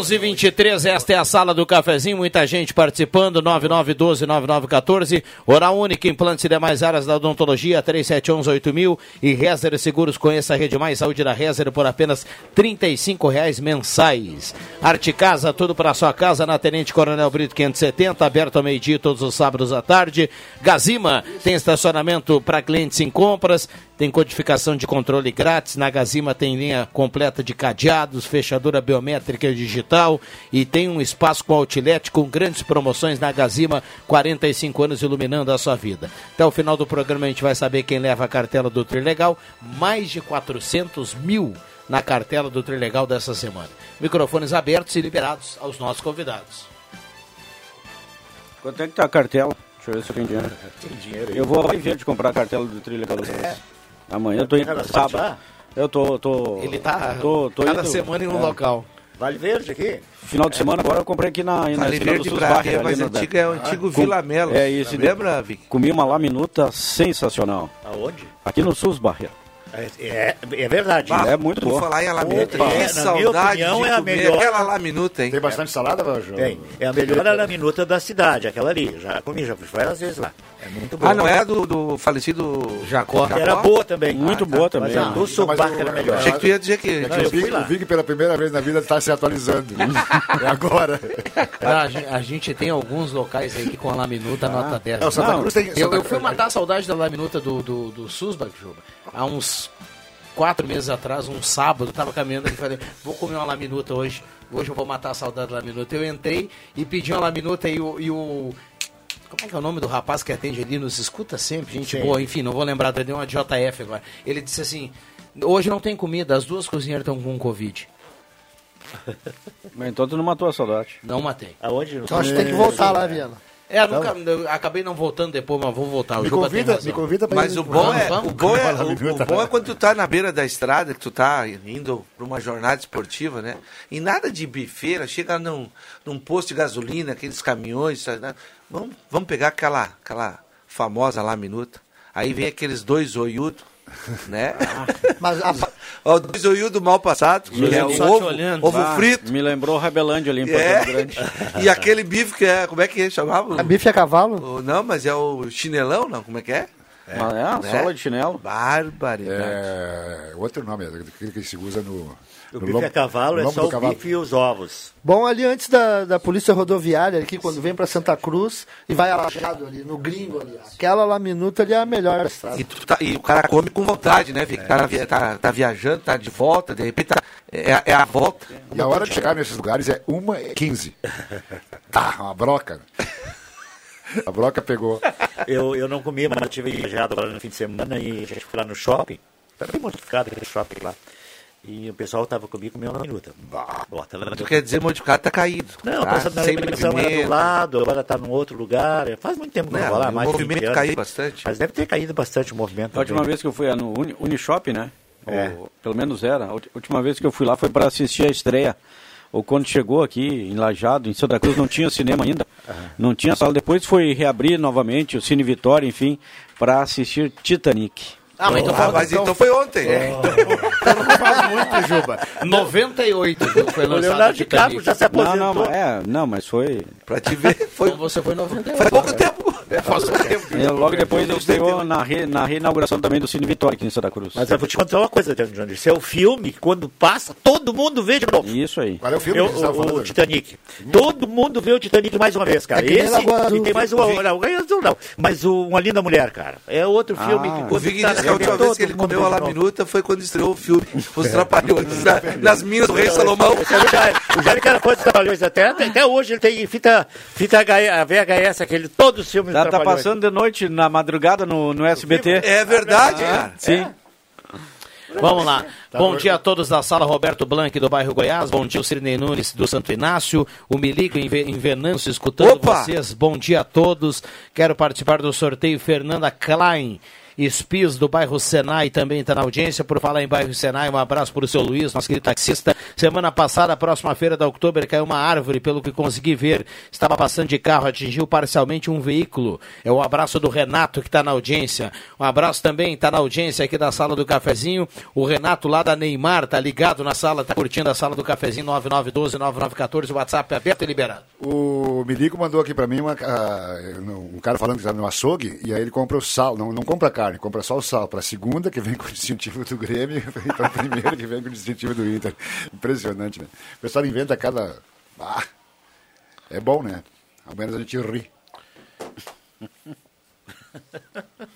11:23 esta é a sala do cafezinho, muita gente participando, 9912-9914, Oral Única, implantes e demais áreas da odontologia, 3711-8000 e Rezer Seguros, conheça a Rede Mais Saúde da Rezer por apenas R$ reais mensais. Arte Casa, tudo para sua casa, na Tenente Coronel Brito 570, aberto ao meio-dia todos os sábados à tarde. Gazima, tem estacionamento para clientes em compras, tem codificação de controle grátis. Na Gazima tem linha completa de cadeados, fechadura biométrica digital e tem um espaço com outlet com grandes promoções na Gazima, 45 anos iluminando a sua vida. Até o final do programa a gente vai saber quem leva a cartela do Trilegal. Mais de 400 mil na cartela do Trilegal dessa semana. Microfones abertos e liberados aos nossos convidados. Quanto é que tá a cartela? Deixa eu ver se eu tenho dinheiro. Tem dinheiro aí. Eu vou ver de comprar a cartela do Trilegal. É. Amanhã eu tô indo sábado. Eu tô, tô. Ele tá tô, tô cada indo, semana em um é. local. Vale Verde aqui? Final de semana agora eu comprei aqui na. na vale Verde Barra, é mais antiga, é o antigo ah, Vila Melo. É isso. Lembra, Vic? Comi uma laminuta sensacional. Aonde? Aqui no Sus Barreira. É, é, é verdade. é muito bom. falar em laminuta, Opa, que é, saudade opinião, é a melhor. aquela laminuta, hein? Tem bastante salada, João? Tem. É a melhor laminuta da cidade, aquela ali. Já comi, já fui várias vezes lá. É muito boa. Ah, não é do, do falecido Jacó? Jacó? Era boa também. Muito ah, boa tá. também. Mas a do Subac era melhor. Achei que tu ia dizer que... É que o, Vig, o Vig, pela primeira vez na vida, está se atualizando. [laughs] é agora. Ah, a, gente, a, gente, tem alguns locais aí que com a laminuta ah. nota 10. Não, Santa Cruz tem, Santa eu, eu fui matar a saudade da laminuta do, do, do Susbach, Juba. Há uns quatro meses atrás, um sábado, estava caminhando e falei, vou comer uma laminuta hoje, hoje eu vou matar a saudade da laminuta. Eu entrei e pedi uma laminuta e o, e o como é que é o nome do rapaz que atende ali? Nos escuta sempre, gente Sim. boa, enfim, não vou lembrar, deu uma JF agora. Ele disse assim: Hoje não tem comida, as duas cozinheiras estão com Covid. [laughs] Mas então tu não matou a saudade. Não matei. Aonde? Então acho que tem que voltar lá, Viana. É, nunca, acabei não voltando depois, mas vou voltar. O me convida, me convida pra Mas o bom, é, o, bom é, o, o, bom é quando tu tá na beira da estrada, que tu tá indo pra uma jornada esportiva, né? E nada de bifeira, chega num, num posto de gasolina, aqueles caminhões, sabe, né? Vamos, vamos pegar aquela, aquela famosa lá minuta. Aí vem aqueles dois oiudos, né? Mas a, o [laughs] dois do mal passado, que é o ovo, ovo frito. Me lembrou o Rabelândia ali em é. Grande. [laughs] e aquele bife que é, como é que chamava? A bife a cavalo? O, não, mas é o chinelão, não, como é que é? É, é né? sola de chinelo. Barbaridade. É, outro nome, aquele que se usa no, o bife lombo, a cavalo é só o bife e os ovos. Bom, ali antes da, da polícia rodoviária, aqui, quando vem para Santa Cruz e vai alajado ali, no gringo ali. Aquela lá minuta ali é a melhor e, tá, e, o cara come com vontade, né, Vic? É. Tá, tá, tá, viajando, tá de volta, de repente tá, é, é, a volta. E a hora de chegar nesses lugares é 1h15. [laughs] tá, uma broca. A broca pegou. Eu, eu não comi, mas eu tive viajado agora no fim de semana e a gente foi lá no shopping. Tá bem modificado aquele shopping lá. E o pessoal estava comigo comendo uma minuta. Bota, tu quer dizer modificado tá caído. Não, tá, passando na televisão era do lado, agora está num outro lugar. Faz muito tempo que não, não vou lá. O mais movimento caiu bastante. Mas deve ter caído bastante o movimento. A última vez que eu fui no Unishop, né? É. Ou, pelo menos era. A última vez que eu fui lá foi para assistir a estreia. Ou quando chegou aqui em Lajado, em Santa Cruz, não tinha cinema ainda. Uhum. Não tinha sala. Depois foi reabrir novamente o Cine Vitória, enfim, para assistir Titanic. Ah, mas então, ah, mas então, então foi ontem. É. [laughs] Então não faz muito, Juba. 98 foi lançado. O Leonardo DiCaprio já se aposentou. Não, não, é, não, mas foi... Pra te ver, foi... Então você foi 98. Foi pouco tempo. É, faz tempo. E logo depois eu estreou na, re, na reinauguração também do Cine Vitória aqui em Santa Cruz. Mas eu vou te contar uma coisa, Johnny. Esse é o filme que quando passa, todo mundo vê de novo. Isso aí. Qual é o filme? Eu, o, o Titanic. Todo mundo vê o Titanic mais uma vez, cara. É Esse, e tem mais o... Não, não. Mas o Uma Linda Mulher, cara. É outro ah, filme que... O que a última vez que ele comeu a La Minuta foi quando estreou o filme Os Trapalhões, nas Minas do Rei Salomão. O Jair cara foi dos Trapalhões até, até hoje ele tem fita, fita VHS, aquele, todos os filmes tá, tá passando de noite, na madrugada, no, no SBT. É verdade, cara. Sim. Vamos lá. Tá Bom dia a todos da sala Roberto Blanc do bairro Goiás. Bom dia o Cirnei Nunes do Santo Inácio. O Milico em, em Venâncio escutando Opa! vocês. Bom dia a todos. Quero participar do sorteio Fernanda Klein. Espios do bairro Senai também está na audiência. Por falar em bairro Senai, um abraço para o seu Luiz, nosso querido taxista. Semana passada, próxima feira da Oktober, caiu uma árvore, pelo que consegui ver. Estava passando de carro, atingiu parcialmente um veículo. É o abraço do Renato que está na audiência. Um abraço também, está na audiência aqui da sala do cafezinho. O Renato lá da Neymar, tá ligado na sala, tá curtindo a sala do cafezinho 9912-9914, o WhatsApp aberto e liberado. O Milico mandou aqui para mim uma, uh, um cara falando que está no açougue e aí ele compra o sal, não, não compra carne carne, compra só o sal. Para a segunda, que vem com o distintivo do Grêmio, e para a primeira, que vem com o distintivo do Inter. Impressionante, né? O pessoal inventa cada. Ah, é bom, né? Ao menos a gente ri.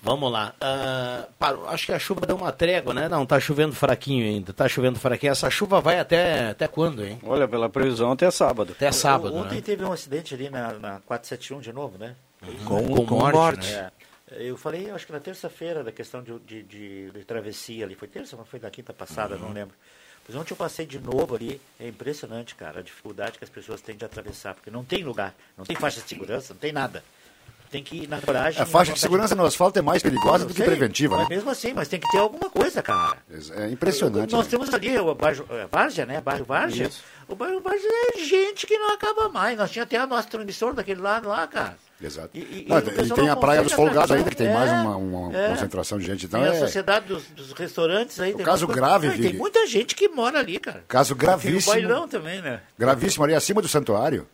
Vamos lá. Uh, parou, acho que a chuva deu uma trégua, né? Não, tá chovendo fraquinho ainda. Tá chovendo fraquinho. Essa chuva vai até, até quando, hein? Olha, pela previsão, até sábado. Até sábado. Ontem né? teve um acidente ali na, na 471 de novo, né? Com, com, com morte. morte. Né? Eu falei, acho que na terça-feira, da questão de, de, de, de, travessia ali. Foi terça, mas foi da quinta passada, uhum. não lembro. Mas ontem eu passei de novo ali. É impressionante, cara, a dificuldade que as pessoas têm de atravessar. Porque não tem lugar, não tem faixa de segurança, não tem nada. Tem que ir na coragem. A faixa de segurança no asfalto é mais perigosa do que preventiva, né? Mesmo assim, mas tem que ter alguma coisa, cara. É impressionante. Nós né? temos ali o bairro é, Várzea, né? Bairro Várzea. O bairro Várzea é gente que não acaba mais. Nós tínhamos até a nossa transmissora daquele lado lá, cara. Exato. E, e, não, e tem a Praia dos Folgados ainda, que tem é, mais uma, uma é. concentração de gente. Então tem é... a sociedade dos, dos restaurantes aí. Caso grave, Tem muita gente que mora ali, cara. Caso gravíssimo. Tem o bailão também, né? Gravíssimo ali acima do santuário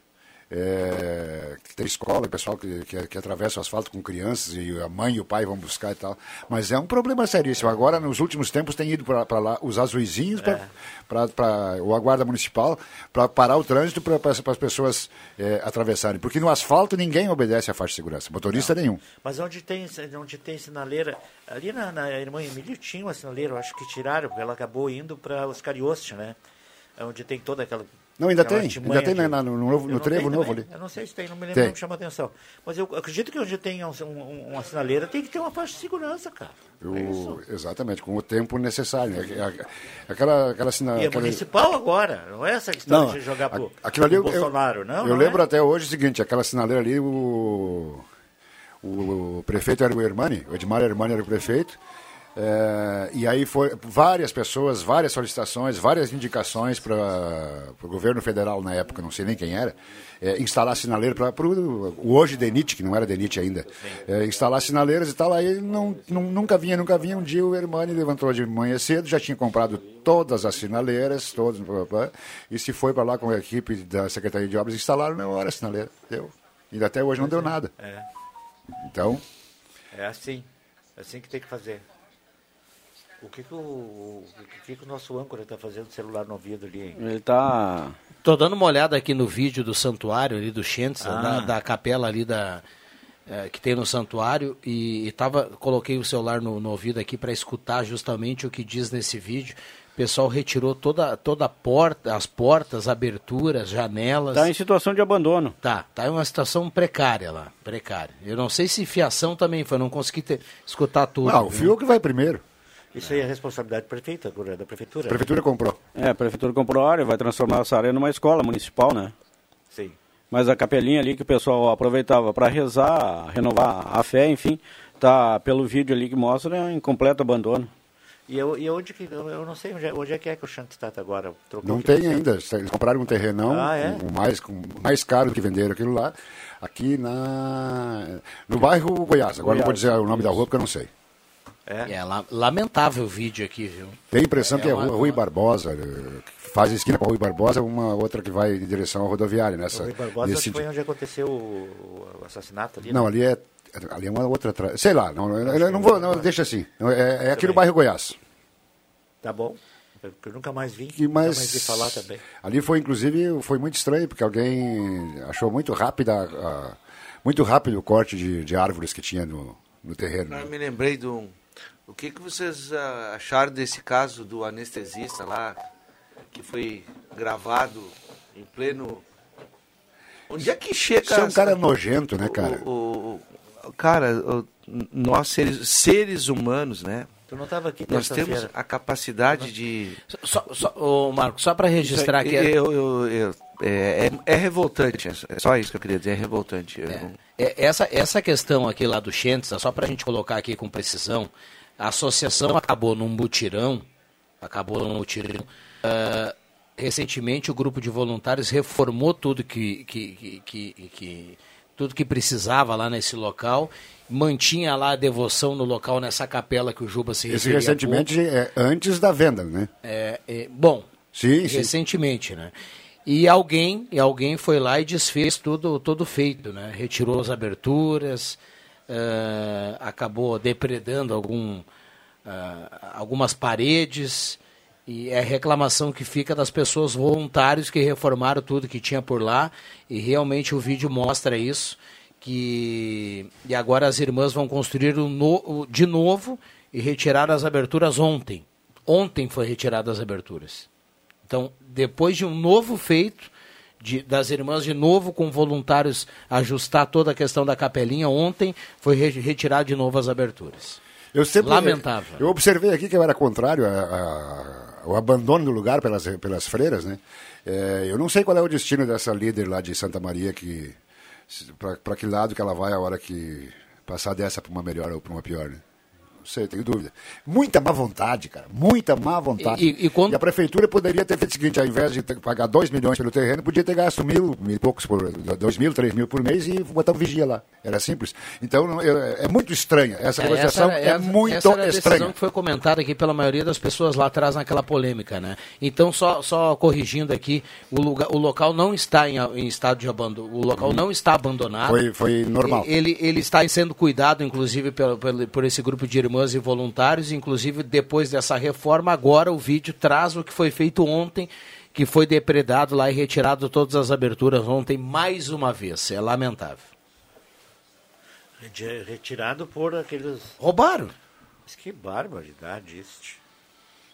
é, que tem escola, pessoal que, que, que, atravessa o asfalto com crianças e a mãe e o pai vão buscar e tal. Mas é um problema seríssimo. Agora, nos últimos tempos, tem ido para lá os azuizinhos é. para a guarda municipal para parar o trânsito para as pessoas é, atravessarem. Porque no asfalto ninguém obedece à faixa de segurança, motorista Não. nenhum. Mas onde tem, onde tem sinaleira, ali na, na irmã Emílio tinha uma sinaleira, eu acho que tiraram, porque ela acabou indo para os Carioste, né? Onde tem toda aquela Não, ainda tem. Ainda tem de... no, no, no, no trevo novo ali. Eu não sei se tem, não me lembro, não me chama atenção. Mas eu acredito que onde tem um, um, uma sinaleira tem que ter uma faixa de segurança, cara. Eu, é exatamente, com o tempo necessário. Né? Aquela, aquela sinaleira. E é aquela... municipal agora, não é essa questão não, de jogar pro, aquilo ali, pro Bolsonaro, não? Eu não lembro é? até hoje o seguinte, aquela sinaleira ali, o, o, o prefeito era o Hermani, o Edmar Hermani era o prefeito, é, e aí foi várias pessoas, várias solicitações, várias indicações para o governo federal na época, não sei nem quem era, é, instalar sinaleira para o hoje DENIT, que não era DENIT ainda, é, instalar sinaleiras e tal. Aí não, não, nunca vinha, nunca vinha. Um dia o Hermani levantou de manhã cedo, já tinha comprado todas as sinaleiras, todas, e se foi para lá com a equipe da Secretaria de Obras, instalaram na hora a sinaleira. Deu. E até hoje não deu nada. É. Então. É assim. É assim que tem que fazer. O que, que, o, o, que, que o nosso âncora está fazendo do celular no ouvido ali? Hein? Ele está. Tô dando uma olhada aqui no vídeo do santuário ali do Chentes, ah. da, da, capela ali da é, que tem no santuário e, e tava coloquei o celular no, no ouvido aqui para escutar justamente o que diz nesse vídeo. O pessoal retirou toda toda a porta, as portas, aberturas, janelas. Está em situação de abandono. Tá, tá em uma situação precária lá, precária. Eu não sei se fiação também foi, não consegui ter, escutar tudo. Não, o fio que vai primeiro. Isso aí é responsabilidade prefeita, da prefeitura. A prefeitura comprou. É, a prefeitura comprou a área, vai transformar essa área numa escola municipal, né? Sim. Mas a capelinha ali que o pessoal aproveitava para rezar, renovar a fé, enfim, tá pelo vídeo ali que mostra em completo abandono. E, eu, e onde que, eu não sei onde é, onde é que é que o Chantitat agora trocou. Não tem ainda, eles compraram um terrenão, ah, é? um mais, com, mais caro do que venderam aquilo lá, aqui na, no bairro Goiás. Agora Goiás, não vou dizer o nome isso. da rua porque eu não sei. É, é lamentável o vídeo aqui, viu? Tem a impressão é, que é uma... Rui Barbosa, eh, faz esquina para Rui Barbosa, uma outra que vai em direção à rodoviária. Nessa, o Rui Barbosa nesse... foi onde aconteceu o, assassinato ali? Não, né? ali é, ali é uma outra. Sei lá, não, eu, não vou, não, deixa assim. É, é aqui no bairro Goiás. Tá bom. Eu nunca mais vi, que, mas, nunca mais vi falar também. Ali foi, inclusive, foi muito estranho, porque alguém achou muito rápida, uh, muito rápido o corte de, de árvores que tinha no, no terreno. Eu me lembrei de um o que, que vocês uh, acharam desse caso do anestesista lá, que foi gravado em pleno. Onde é que chega. Você é um cara nojento, né, cara? O, o, cara, o, nós seres, seres humanos, né? Tu não estava aqui Nós temos a capacidade de. Só, só, ô Marco, só para registrar aqui. Eu, eu, eu, é, é, é, revoltante, é só isso que eu queria dizer, é revoltante. É. É, essa, essa questão aqui lá do Chentes, só para a gente colocar aqui com precisão, a associação acabou num mutirão, acabou num mutirão. Uh, recentemente o grupo de voluntários reformou tudo que, que, que, que, tudo que precisava lá nesse local, mantinha lá a devoção no local nessa capela que o Juba se Esse recentemente é antes da venda, né? É, é bom. Sim, recentemente, sim. né? E alguém, e alguém foi lá e desfez tudo, tudo feito, né? Retirou as aberturas, uh, acabou depredando algum, uh, algumas paredes e é reclamação que fica das pessoas voluntários que reformaram tudo que tinha por lá e realmente o vídeo mostra isso que e agora as irmãs vão construir um no, de novo e retirar as aberturas ontem. Ontem foi retirada as aberturas. Então, depois de um novo feito, de, das irmãs de novo com voluntários ajustar toda a questão da capelinha. Ontem foi re, retirado de novo as aberturas. Eu sempre, Lamentável. Eu observei aqui que eu era contrário ao abandono do lugar pelas, pelas freiras, né? É, eu não sei qual é o destino dessa líder lá de Santa Maria, que para que lado que ela vai a hora que passar dessa para uma melhor ou para uma pior, né? Sei, tenho dúvida. Muita má vontade, cara. Muita má vontade. E, e, quando... e a prefeitura poderia ter feito o seguinte, ao invés de pagar 2 milhões pelo terreno, podia ter gasto mil, mil poucos por 2 mil, 3 mil por mês e botar um vigia lá. Era simples. Então é, é muito estranha. Essa é, negociação é, é muito essa era a estranha. que foi comentada aqui pela maioria das pessoas lá atrás naquela polêmica, né? Então, só, só corrigindo aqui, o, lugar, o local não está em, em estado de abandono. O local não está abandonado. Foi, foi normal. Ele, ele está sendo cuidado, inclusive, pelo, pelo, por esse grupo de irmãs e voluntários inclusive depois dessa reforma, agora o vídeo traz o que foi feito ontem, que foi depredado lá e retirado todas as aberturas ontem mais uma vez. É lamentável. Retirado por aqueles. Roubaram. Mas que barbaridade isso.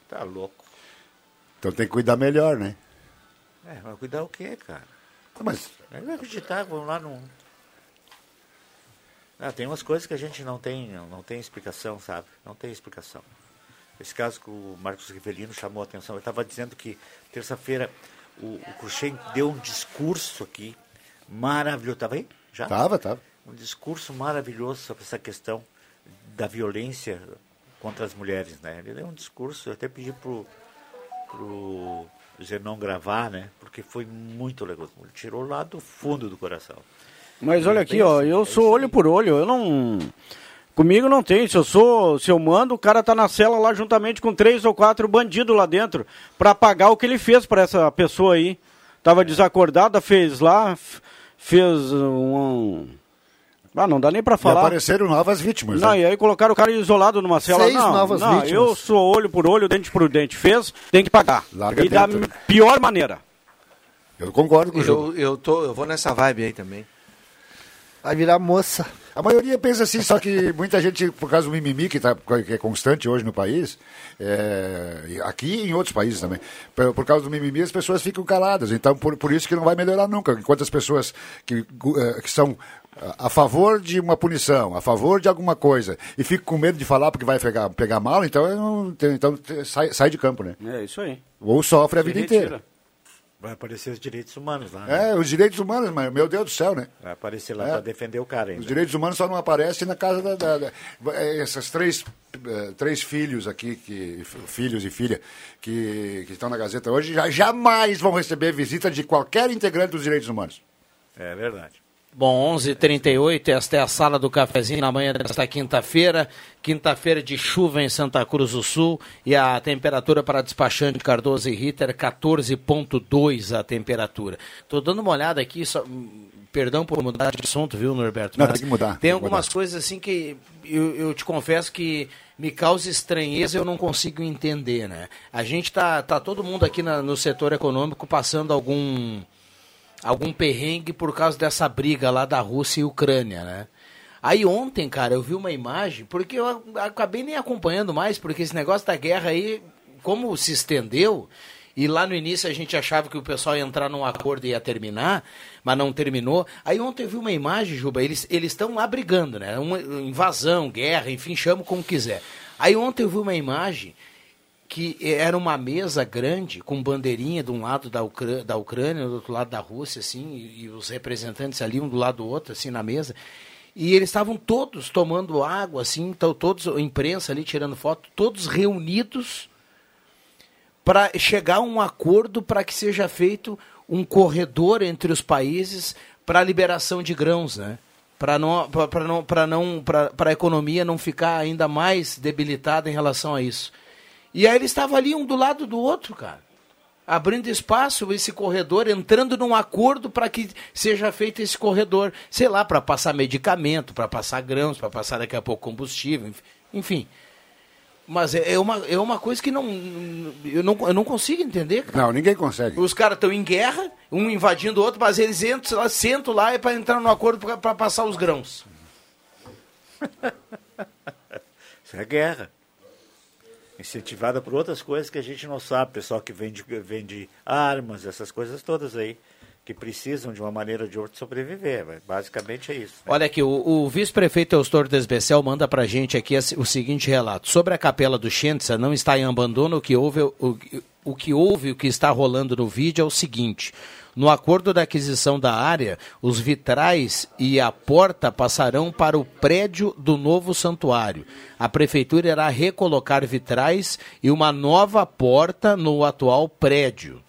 Tá louco. Então tem que cuidar melhor, né? É, mas cuidar o quê, cara? Mas. Vai acreditar, vamos lá no. Ah, tem umas coisas que a gente não tem, não tem explicação, sabe? Não tem explicação. Esse caso que o Marcos Rivelino chamou a atenção, ele estava dizendo que terça-feira o, o Cruxem deu um discurso aqui maravilhoso. Estava aí? Já? Estava, estava. Um discurso maravilhoso sobre essa questão da violência contra as mulheres, né? Ele deu um discurso, eu até pedi pro, pro Zenon gravar, né? Porque foi muito legal. Ele tirou lá do fundo do coração. Mas olha aqui, ó, eu sou olho por olho, eu não. Comigo não tem. Se eu sou, se eu mando, o cara tá na cela lá juntamente com três ou quatro bandidos lá dentro para pagar o que ele fez para essa pessoa aí. Tava desacordada, fez lá, fez um, ah, não dá nem para falar. E apareceram novas vítimas. Não, né? e aí colocaram o cara isolado numa cela. Seis não, novas não, vítimas. eu sou olho por olho, dente por dente. Fez, tem que pagar. Larga e da pior maneira. Eu concordo com o eu, eu, tô, eu vou nessa vibe aí também. Vai virar moça. A maioria pensa assim, só que muita gente, por causa do mimimi que, tá, que é constante hoje no país, é, aqui e em outros países também, por, por, causa do mimimi as pessoas ficam caladas. Então, por, por isso que não vai melhorar nunca. Enquanto as pessoas que, é, que são a favor de uma punição, a favor de alguma coisa, e fico com medo de falar porque vai pegar, pegar mal, então, não, então sai, sai de campo, né? É isso aí. Ou sofre a vida retira. inteira. Vai aparecer os direitos humanos lá. Né? É, os direitos humanos, mas meu Deus do céu, né? Vai aparecer lá é. para defender o cara ainda. Os direitos humanos só não aparecem na casa da. da, da é, essas três, uh, três filhos aqui, que, filhos e filha, que, que estão na Gazeta hoje, já, jamais vão receber visita de qualquer integrante dos direitos humanos. É verdade. Bom, 11:38 esta é a sala do cafezinho na manhã desta quinta-feira. Quinta-feira de chuva em Santa Cruz do Sul e a temperatura para despachante Cardoso e Ritter 14.2 a temperatura. Estou dando uma olhada aqui, só, perdão por mudar de assunto, viu, Norberto? Não, tem que mudar. Tem algumas mudar. coisas assim que eu, eu, te confesso que me causa estranheza, eu não consigo entender, né? A gente tá, tá todo mundo aqui na, no setor econômico passando algum algum perrengue por causa dessa briga lá da Rússia e Ucrânia, né? Aí ontem, cara, eu vi uma imagem, porque eu acabei nem acompanhando mais, porque esse negócio da guerra aí, como se estendeu, e lá no início a gente achava que o pessoal ia entrar num acordo e ia terminar, mas não terminou. Aí ontem eu vi uma imagem, Juba, eles estão lá brigando, né? Uma invasão, guerra, enfim, chama como quiser. Aí ontem eu vi uma imagem que era uma mesa grande com bandeirinha de um lado da, Ucrânia, da Ucrânia do outro lado da Rússia, assim, e, e, os representantes ali um do lado do outro, assim, na mesa. E eles estavam todos tomando água, assim, então, todos, a imprensa ali tirando foto, todos reunidos para chegar a um acordo para que seja feito um corredor entre os países para a liberação de grãos, né? Para não, para não, para não, para a economia não ficar ainda mais debilitada em relação a isso. E aí ele estava ali um do lado do outro, cara. Abrindo espaço, esse corredor, entrando num acordo para que seja feito esse corredor, sei lá, para passar medicamento, para passar grãos, para passar daqui a pouco combustível, enfim. Mas é, é uma, é uma coisa que não eu, não. eu não consigo entender, cara. Não, ninguém consegue. Os caras estão em guerra, um invadindo o outro, mas eles entram lá, sentam lá e para entrar no acordo para passar os grãos. Isso é guerra incentivada por outras coisas que a gente não sabe, pessoal que vende, vende armas, essas coisas todas aí, que precisam de uma maneira ou de outra sobreviver. Basicamente é isso. Né? Olha aqui, o, o vice-prefeito Eustor Desbecel manda pra gente aqui o seguinte relato. Sobre a capela do Schenza, não está em abandono, o que houve, o, o que houve, o que está rolando no vídeo é o seguinte. No acordo da aquisição da área, os vitrais e a porta passarão para o prédio do novo santuário. A prefeitura irá recolocar vitrais e uma nova porta no atual prédio.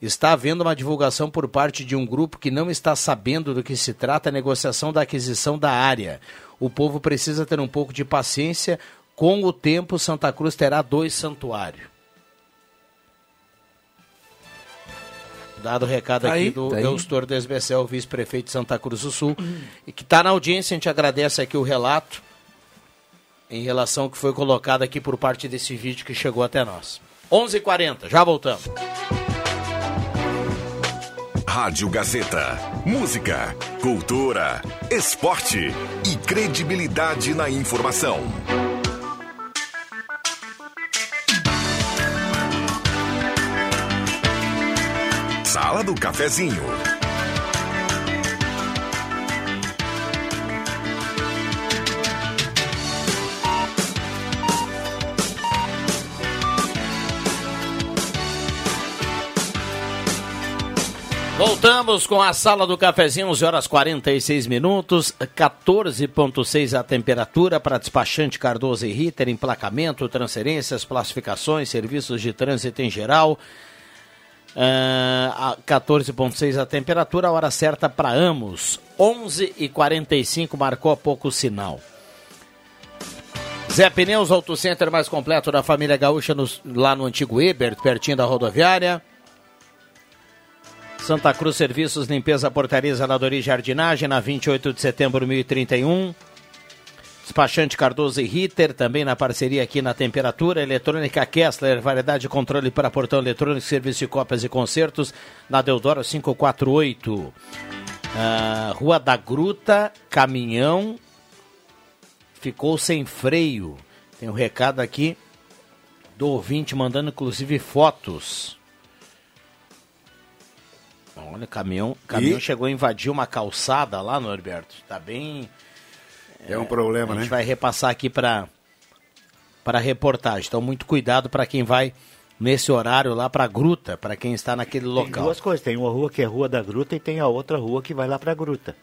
Está havendo uma divulgação por parte de um grupo que não está sabendo do que se trata a negociação da aquisição da área. O povo precisa ter um pouco de paciência. Com o tempo, Santa Cruz terá dois santuários. Dado o recado aqui aí, do tá Eustor Desbecel, vice-prefeito de Santa Cruz do Sul, uhum. e que está na audiência, a gente agradece aqui o relato em relação ao que foi colocado aqui por parte desse vídeo que chegou até nós. 11:40 h 40 já voltamos. Rádio Gazeta. Música, cultura, esporte e credibilidade na informação. Sala do Cafezinho. Voltamos com a sala do cafezinho, 11 horas 46 minutos, 14,6 a temperatura para despachante Cardoso e Ritter, emplacamento, transferências, classificações, serviços de trânsito em geral. Uh, 14,6 a temperatura, a hora certa para Amos, 11 e 45 marcou a pouco sinal. Zé Pneus Auto Center mais completo da família Gaúcha lá no antigo Ebert, pertinho da rodoviária. Santa Cruz Serviços, Limpeza, Portaria, Zeladoria e Jardinagem, na 28 de setembro de 1031. Despachante Cardoso e Ritter, também na parceria aqui na Temperatura. Eletrônica Kessler, variedade de controle para portão eletrônico, serviço de cópias e concertos, na Deodoro 548. Uh, Rua da Gruta, caminhão ficou sem freio. Tem um recado aqui do ouvinte mandando inclusive fotos. Olha, caminhão, caminhão e... chegou a invadir uma calçada lá, Norberto. Tá bem. É, um problema, né? A gente né? vai repassar aqui para para reportagem. Então, muito cuidado para quem vai nesse horário lá para a gruta, para quem está naquele local. Tem duas coisas, tem uma rua que é Rua da Gruta e tem a outra rua que vai lá para a gruta.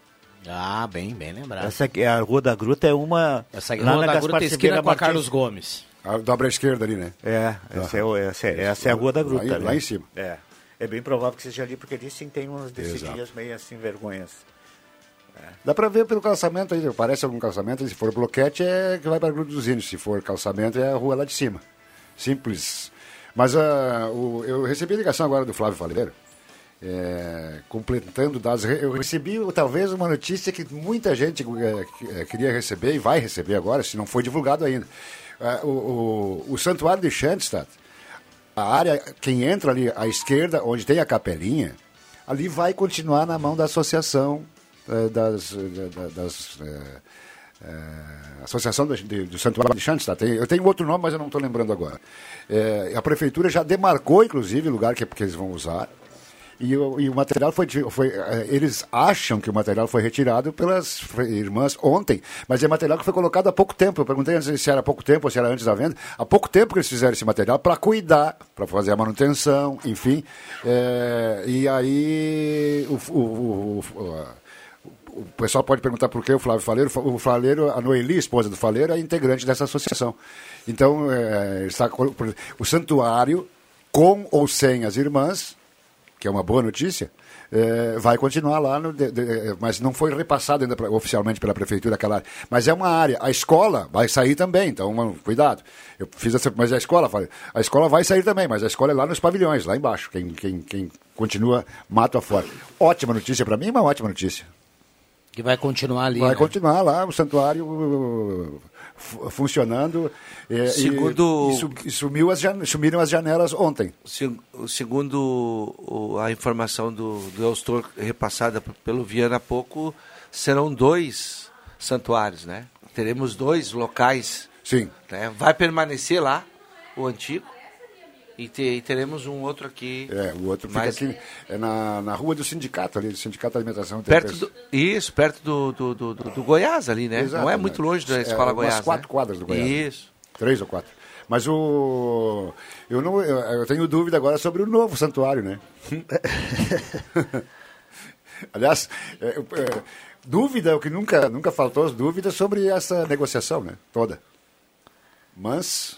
Ah, bem, bem lembrado. Essa aqui, a Rua da Gruta é uma Essa aqui, lá Rua na da Gruta esquina com a Carlos Gomes. A dobra esquerda ali, né? É, essa, é, essa, é, essa é a Rua da Gruta. Lá, lá em cima. É. É bem provável que seja ali, porque ali sim tem umas descidinhas meio assim, vergonhas. Dá para ver pelo calçamento aí, parece algum calçamento, se for bloquete é que vai para a Gruta dos Índios, se for calçamento é a rua lá de cima. Simples. Mas uh, o, eu recebi a ligação agora do Flávio Faleiro, é, completando dados. Eu recebi talvez uma notícia que muita gente é, queria receber e vai receber agora, se não foi divulgado ainda. Uh, o, o, o santuário de Schandstadt, a área, quem entra ali à esquerda, onde tem a capelinha, ali vai continuar na mão da associação das, das, das eh, eh, Associação do, Santuário de Schandstatt. Eu tenho outro nome, mas eu não estou lembrando agora. a prefeitura já demarcou, inclusive, o lugar que, que eles vão usar. E e o material foi, foi. Eh, eles acham que o material foi retirado pelas irmãs ontem, mas é material que foi colocado há pouco tempo. Eu perguntei antes se era há pouco tempo ou se era antes da venda. Há pouco tempo que eles fizeram esse material para cuidar, para fazer a manutenção, enfim. É, e aí. o, o, o, o pessoal pode perguntar por que o Flávio Faleiro. O Faleiro, a Noeli, esposa do Faleiro, é integrante dessa associação. Então, é, está, o santuário, com ou sem as irmãs, que é uma boa notícia, é, vai continuar lá, no, de, de, mas não foi repassado ainda pra, oficialmente pela prefeitura aquela área. Mas é uma área. A escola vai sair também, então mano, cuidado. Eu fiz essa, mas a escola, falei, a escola vai sair também, mas a escola é lá nos pavilhões, lá embaixo. Quem, quem, quem continua, mata fora. Ótima notícia para mim, uma ótima notícia. Que vai continuar ali. Vai né? continuar lá, o santuário funcionando. É, segundo e, e sumiu as, sumiram as janelas ontem. Segundo a informação do, do Eustor repassada pelo Viana há pouco, serão dois santuários, né? Teremos dois locais. Sim. Né? Vai permanecer lá o antigo e, te, e, teremos um outro aqui. É, o outro fica aqui é na, na rua do sindicato, ali, do Sindicato de Alimentação. Perto do, isso, perto do, do, do, do, Goiás ali, né? Exato, Não é muito longe da é, Escola é, Goiás. Umas quatro né? quadras do Goiás. Isso. Três ou quatro. Mas o. Eu, não, eu, eu tenho dúvida agora sobre o novo santuário, né? [laughs] Aliás, é, é, dúvida, o que nunca, nunca faltou, dúvidas sobre essa negociação, né? Toda. Mas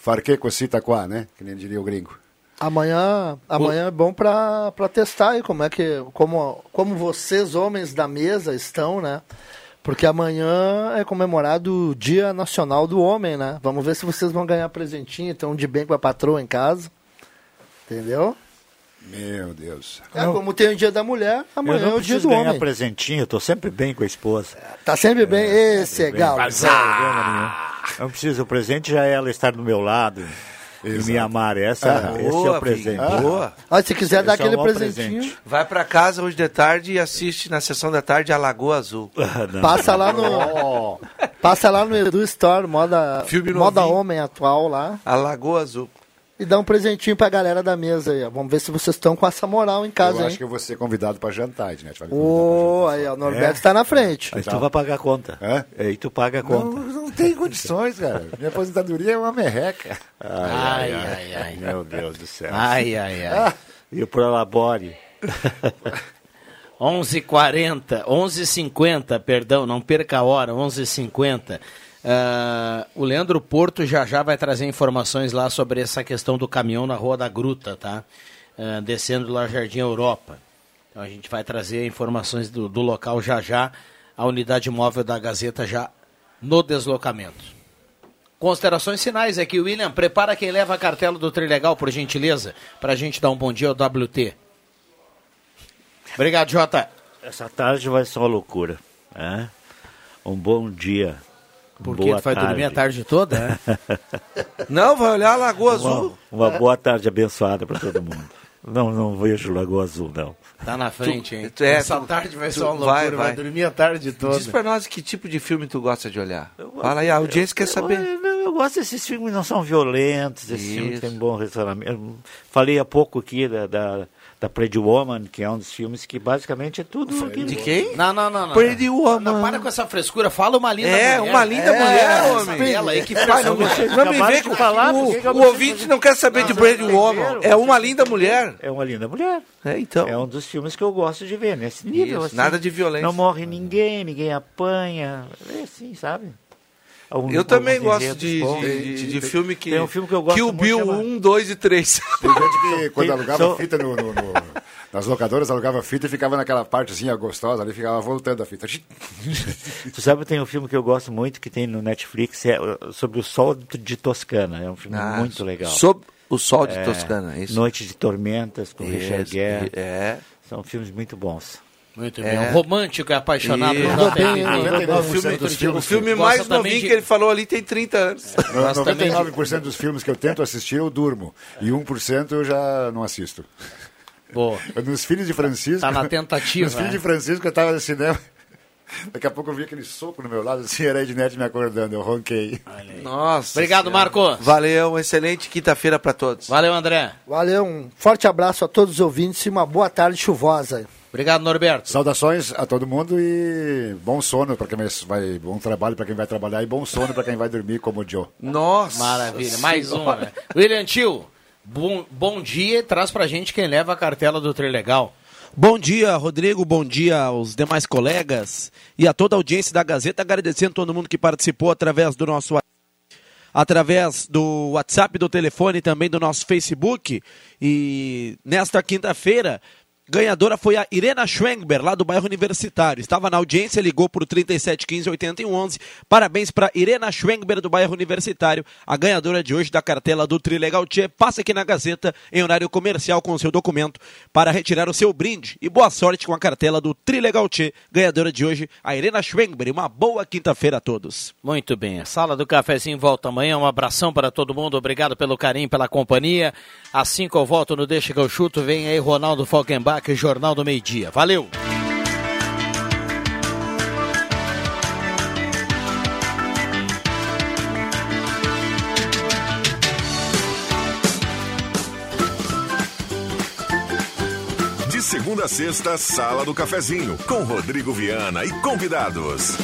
Farquê cita quá, né? Que nem diria o gringo. Amanhã, amanhã o... é bom para testar aí como é que como, como vocês homens da mesa estão, né? Porque amanhã é comemorado o Dia Nacional do Homem, né? Vamos ver se vocês vão ganhar presentinho, então de bem com a patroa em casa. Entendeu? Meu Deus. É, como tem o dia da mulher, amanhã é o dia do homem. Eu ganhar presentinho, eu tô sempre bem com a esposa. Tá sempre bem, é, esse é galo. Não precisa, o presente já é ela estar do meu lado. Exato. E me amar, essa, ah, esse boa, é o presente. Ah, boa. Ah, se quiser esse dar é aquele presentinho. Presente. Vai para casa hoje de tarde e assiste na sessão da tarde a Lagoa Azul. [laughs] Ah, passa lá no. passa lá no Edu Store, moda, moda homem atual lá. A Lagoa Azul. E dar um presentinho pra galera da mesa aí. Vamos ver se vocês estão com essa moral em casa, Eu acho hein? que eu vou ser convidado pra jantar, né? Ô, aí, ó, o Norberto está na frente. Aí tu vai pagar a conta. Hã? Aí tu paga a conta. Não, não tem condições, cara. Minha aposentadoria é uma merreca. Ai, ai, ai. Meu Deus do céu. Ai, ai, ai. E o Prolabore. [laughs] 11h40, 11h50, perdão, não perca a hora, 11h50. Uh, o Leandro Porto já já vai trazer informações lá sobre essa questão do caminhão na Rua da Gruta, tá? Uh, descendo lá Jardim Europa. Então a gente vai trazer informações do, do local já já, a unidade móvel da Gazeta já no deslocamento. Considerações finais aqui, William. Prepara quem leva a cartela do Trilegal, por gentileza, para a gente dar um bom dia ao WT. Obrigado, Jota. Essa tarde vai ser uma loucura. Né? Um bom dia. Porque boa tu vai tarde. dormir a tarde toda? né? [laughs] Não, vai olhar a Lagoa Azul. Uma, uma boa tarde abençoada para todo mundo. Não, não vejo Lagoa Azul, não. Tá na frente, hein? tu- é, Essa tu- tarde vai tu- ser uma loucura, vai, vai, vai. dormir a tarde toda. Diz pra nós que tipo de filme tu gosta de olhar. Fala aí, a audiência quer saber. Eu, eu, eu gosto desses filmes que não são violentos, esses filmes têm bom relacionamento. Eu Falei há pouco aqui da, da, da Pretty Woman, que é um dos filmes que basicamente é tudo aquilo. De quem? Não, não, não. não. Pretty Woman. Não, para com essa frescura. Fala uma linda É, mulher. uma linda É, mulher, essa homem. Ela aí que Pai, não, não me vem com falar, o, o ouvinte não quer saber de Não, não Woman. É uma linda mulher. É uma linda mulher. É, então. É um dos filmes que eu gosto de ver, nesse nível. Isso, assim. nada de violência. Não morre ninguém, ninguém apanha. É assim, sabe? Algum- Eu também gosto de, de, de- de filme que. Tem um filme que eu gosto Kill muito, Bill chama- 1, 2 e 3. Tem gente que quando Tem- alugava fita no, no- no- nas locadoras, alugava fita e ficava naquela partezinha gostosa ali, ficava voltando a fita. [laughs] Tu sabe, tem um filme que eu gosto muito que tem no Netflix, é uh, sobre o sol de Toscana. É um filme Ah, muito legal. Sob o sol de É, Toscana, é isso? Noite de Tormentas, com Richard Isso, Gere. É. São filmes muito bons. Muito É. bem. Um romântico e apaixonado. Mandou nota bem? O filme, dos o filmes filme Gosta mais novinho de- que ele falou ali tem 30 anos. No- de- 99% dos filmes que eu tento assistir, eu durmo. E 1% eu já não assisto. Boa. [laughs] Nos Filhos de Francisco... Tá na tentativa, Nos Filhos né? de Francisco, eu tava no cinema... [laughs] Daqui a pouco eu vi aquele soco no meu lado, assim, era a Ednet me acordando, eu ronquei. Nossa. Obrigado, Senhora. Marco. Valeu, excelente quinta-feira pra todos. Valeu, André. Valeu, um forte abraço a todos os ouvintes e uma boa tarde chuvosa. Obrigado, Norberto. Saudações a todo mundo e bom sono para quem vai, bom trabalho para quem vai trabalhar e bom sono para quem vai dormir como o Joe. Nossa. Maravilha. Mais um, né? William Tio, bom, bom dia. Traz pra gente quem leva a cartela do Trilegal. Bom dia, Rodrigo. Bom dia aos demais colegas e a toda a audiência da Gazeta. Agradecendo todo mundo que participou através do nosso através do WhatsApp, do telefone e também do nosso Facebook. E nesta quinta-feira, ganhadora foi a Irena Schwengber, lá do bairro Universitário. Estava na audiência, ligou por 3715-8111. Parabéns para Irena Schwengber, do bairro Universitário, a ganhadora de hoje da cartela do Trilegal Tchê. Passa aqui na Gazeta, em horário comercial, com o seu documento, para retirar o seu brinde. E boa sorte com a cartela do Trilegal Tchê, ganhadora de hoje, a Irena Schwengber. Uma boa quinta-feira a todos. Muito bem. A sala do cafezinho volta amanhã. Um abração para todo mundo. Obrigado pelo carinho, pela companhia. Assim que eu volto no Deixa que eu chuto, vem aí Ronaldo Falkenbach, Jornal do Meio Dia. Valeu! De segunda a sexta, Sala do Cafezinho, com Rodrigo Viana e convidados.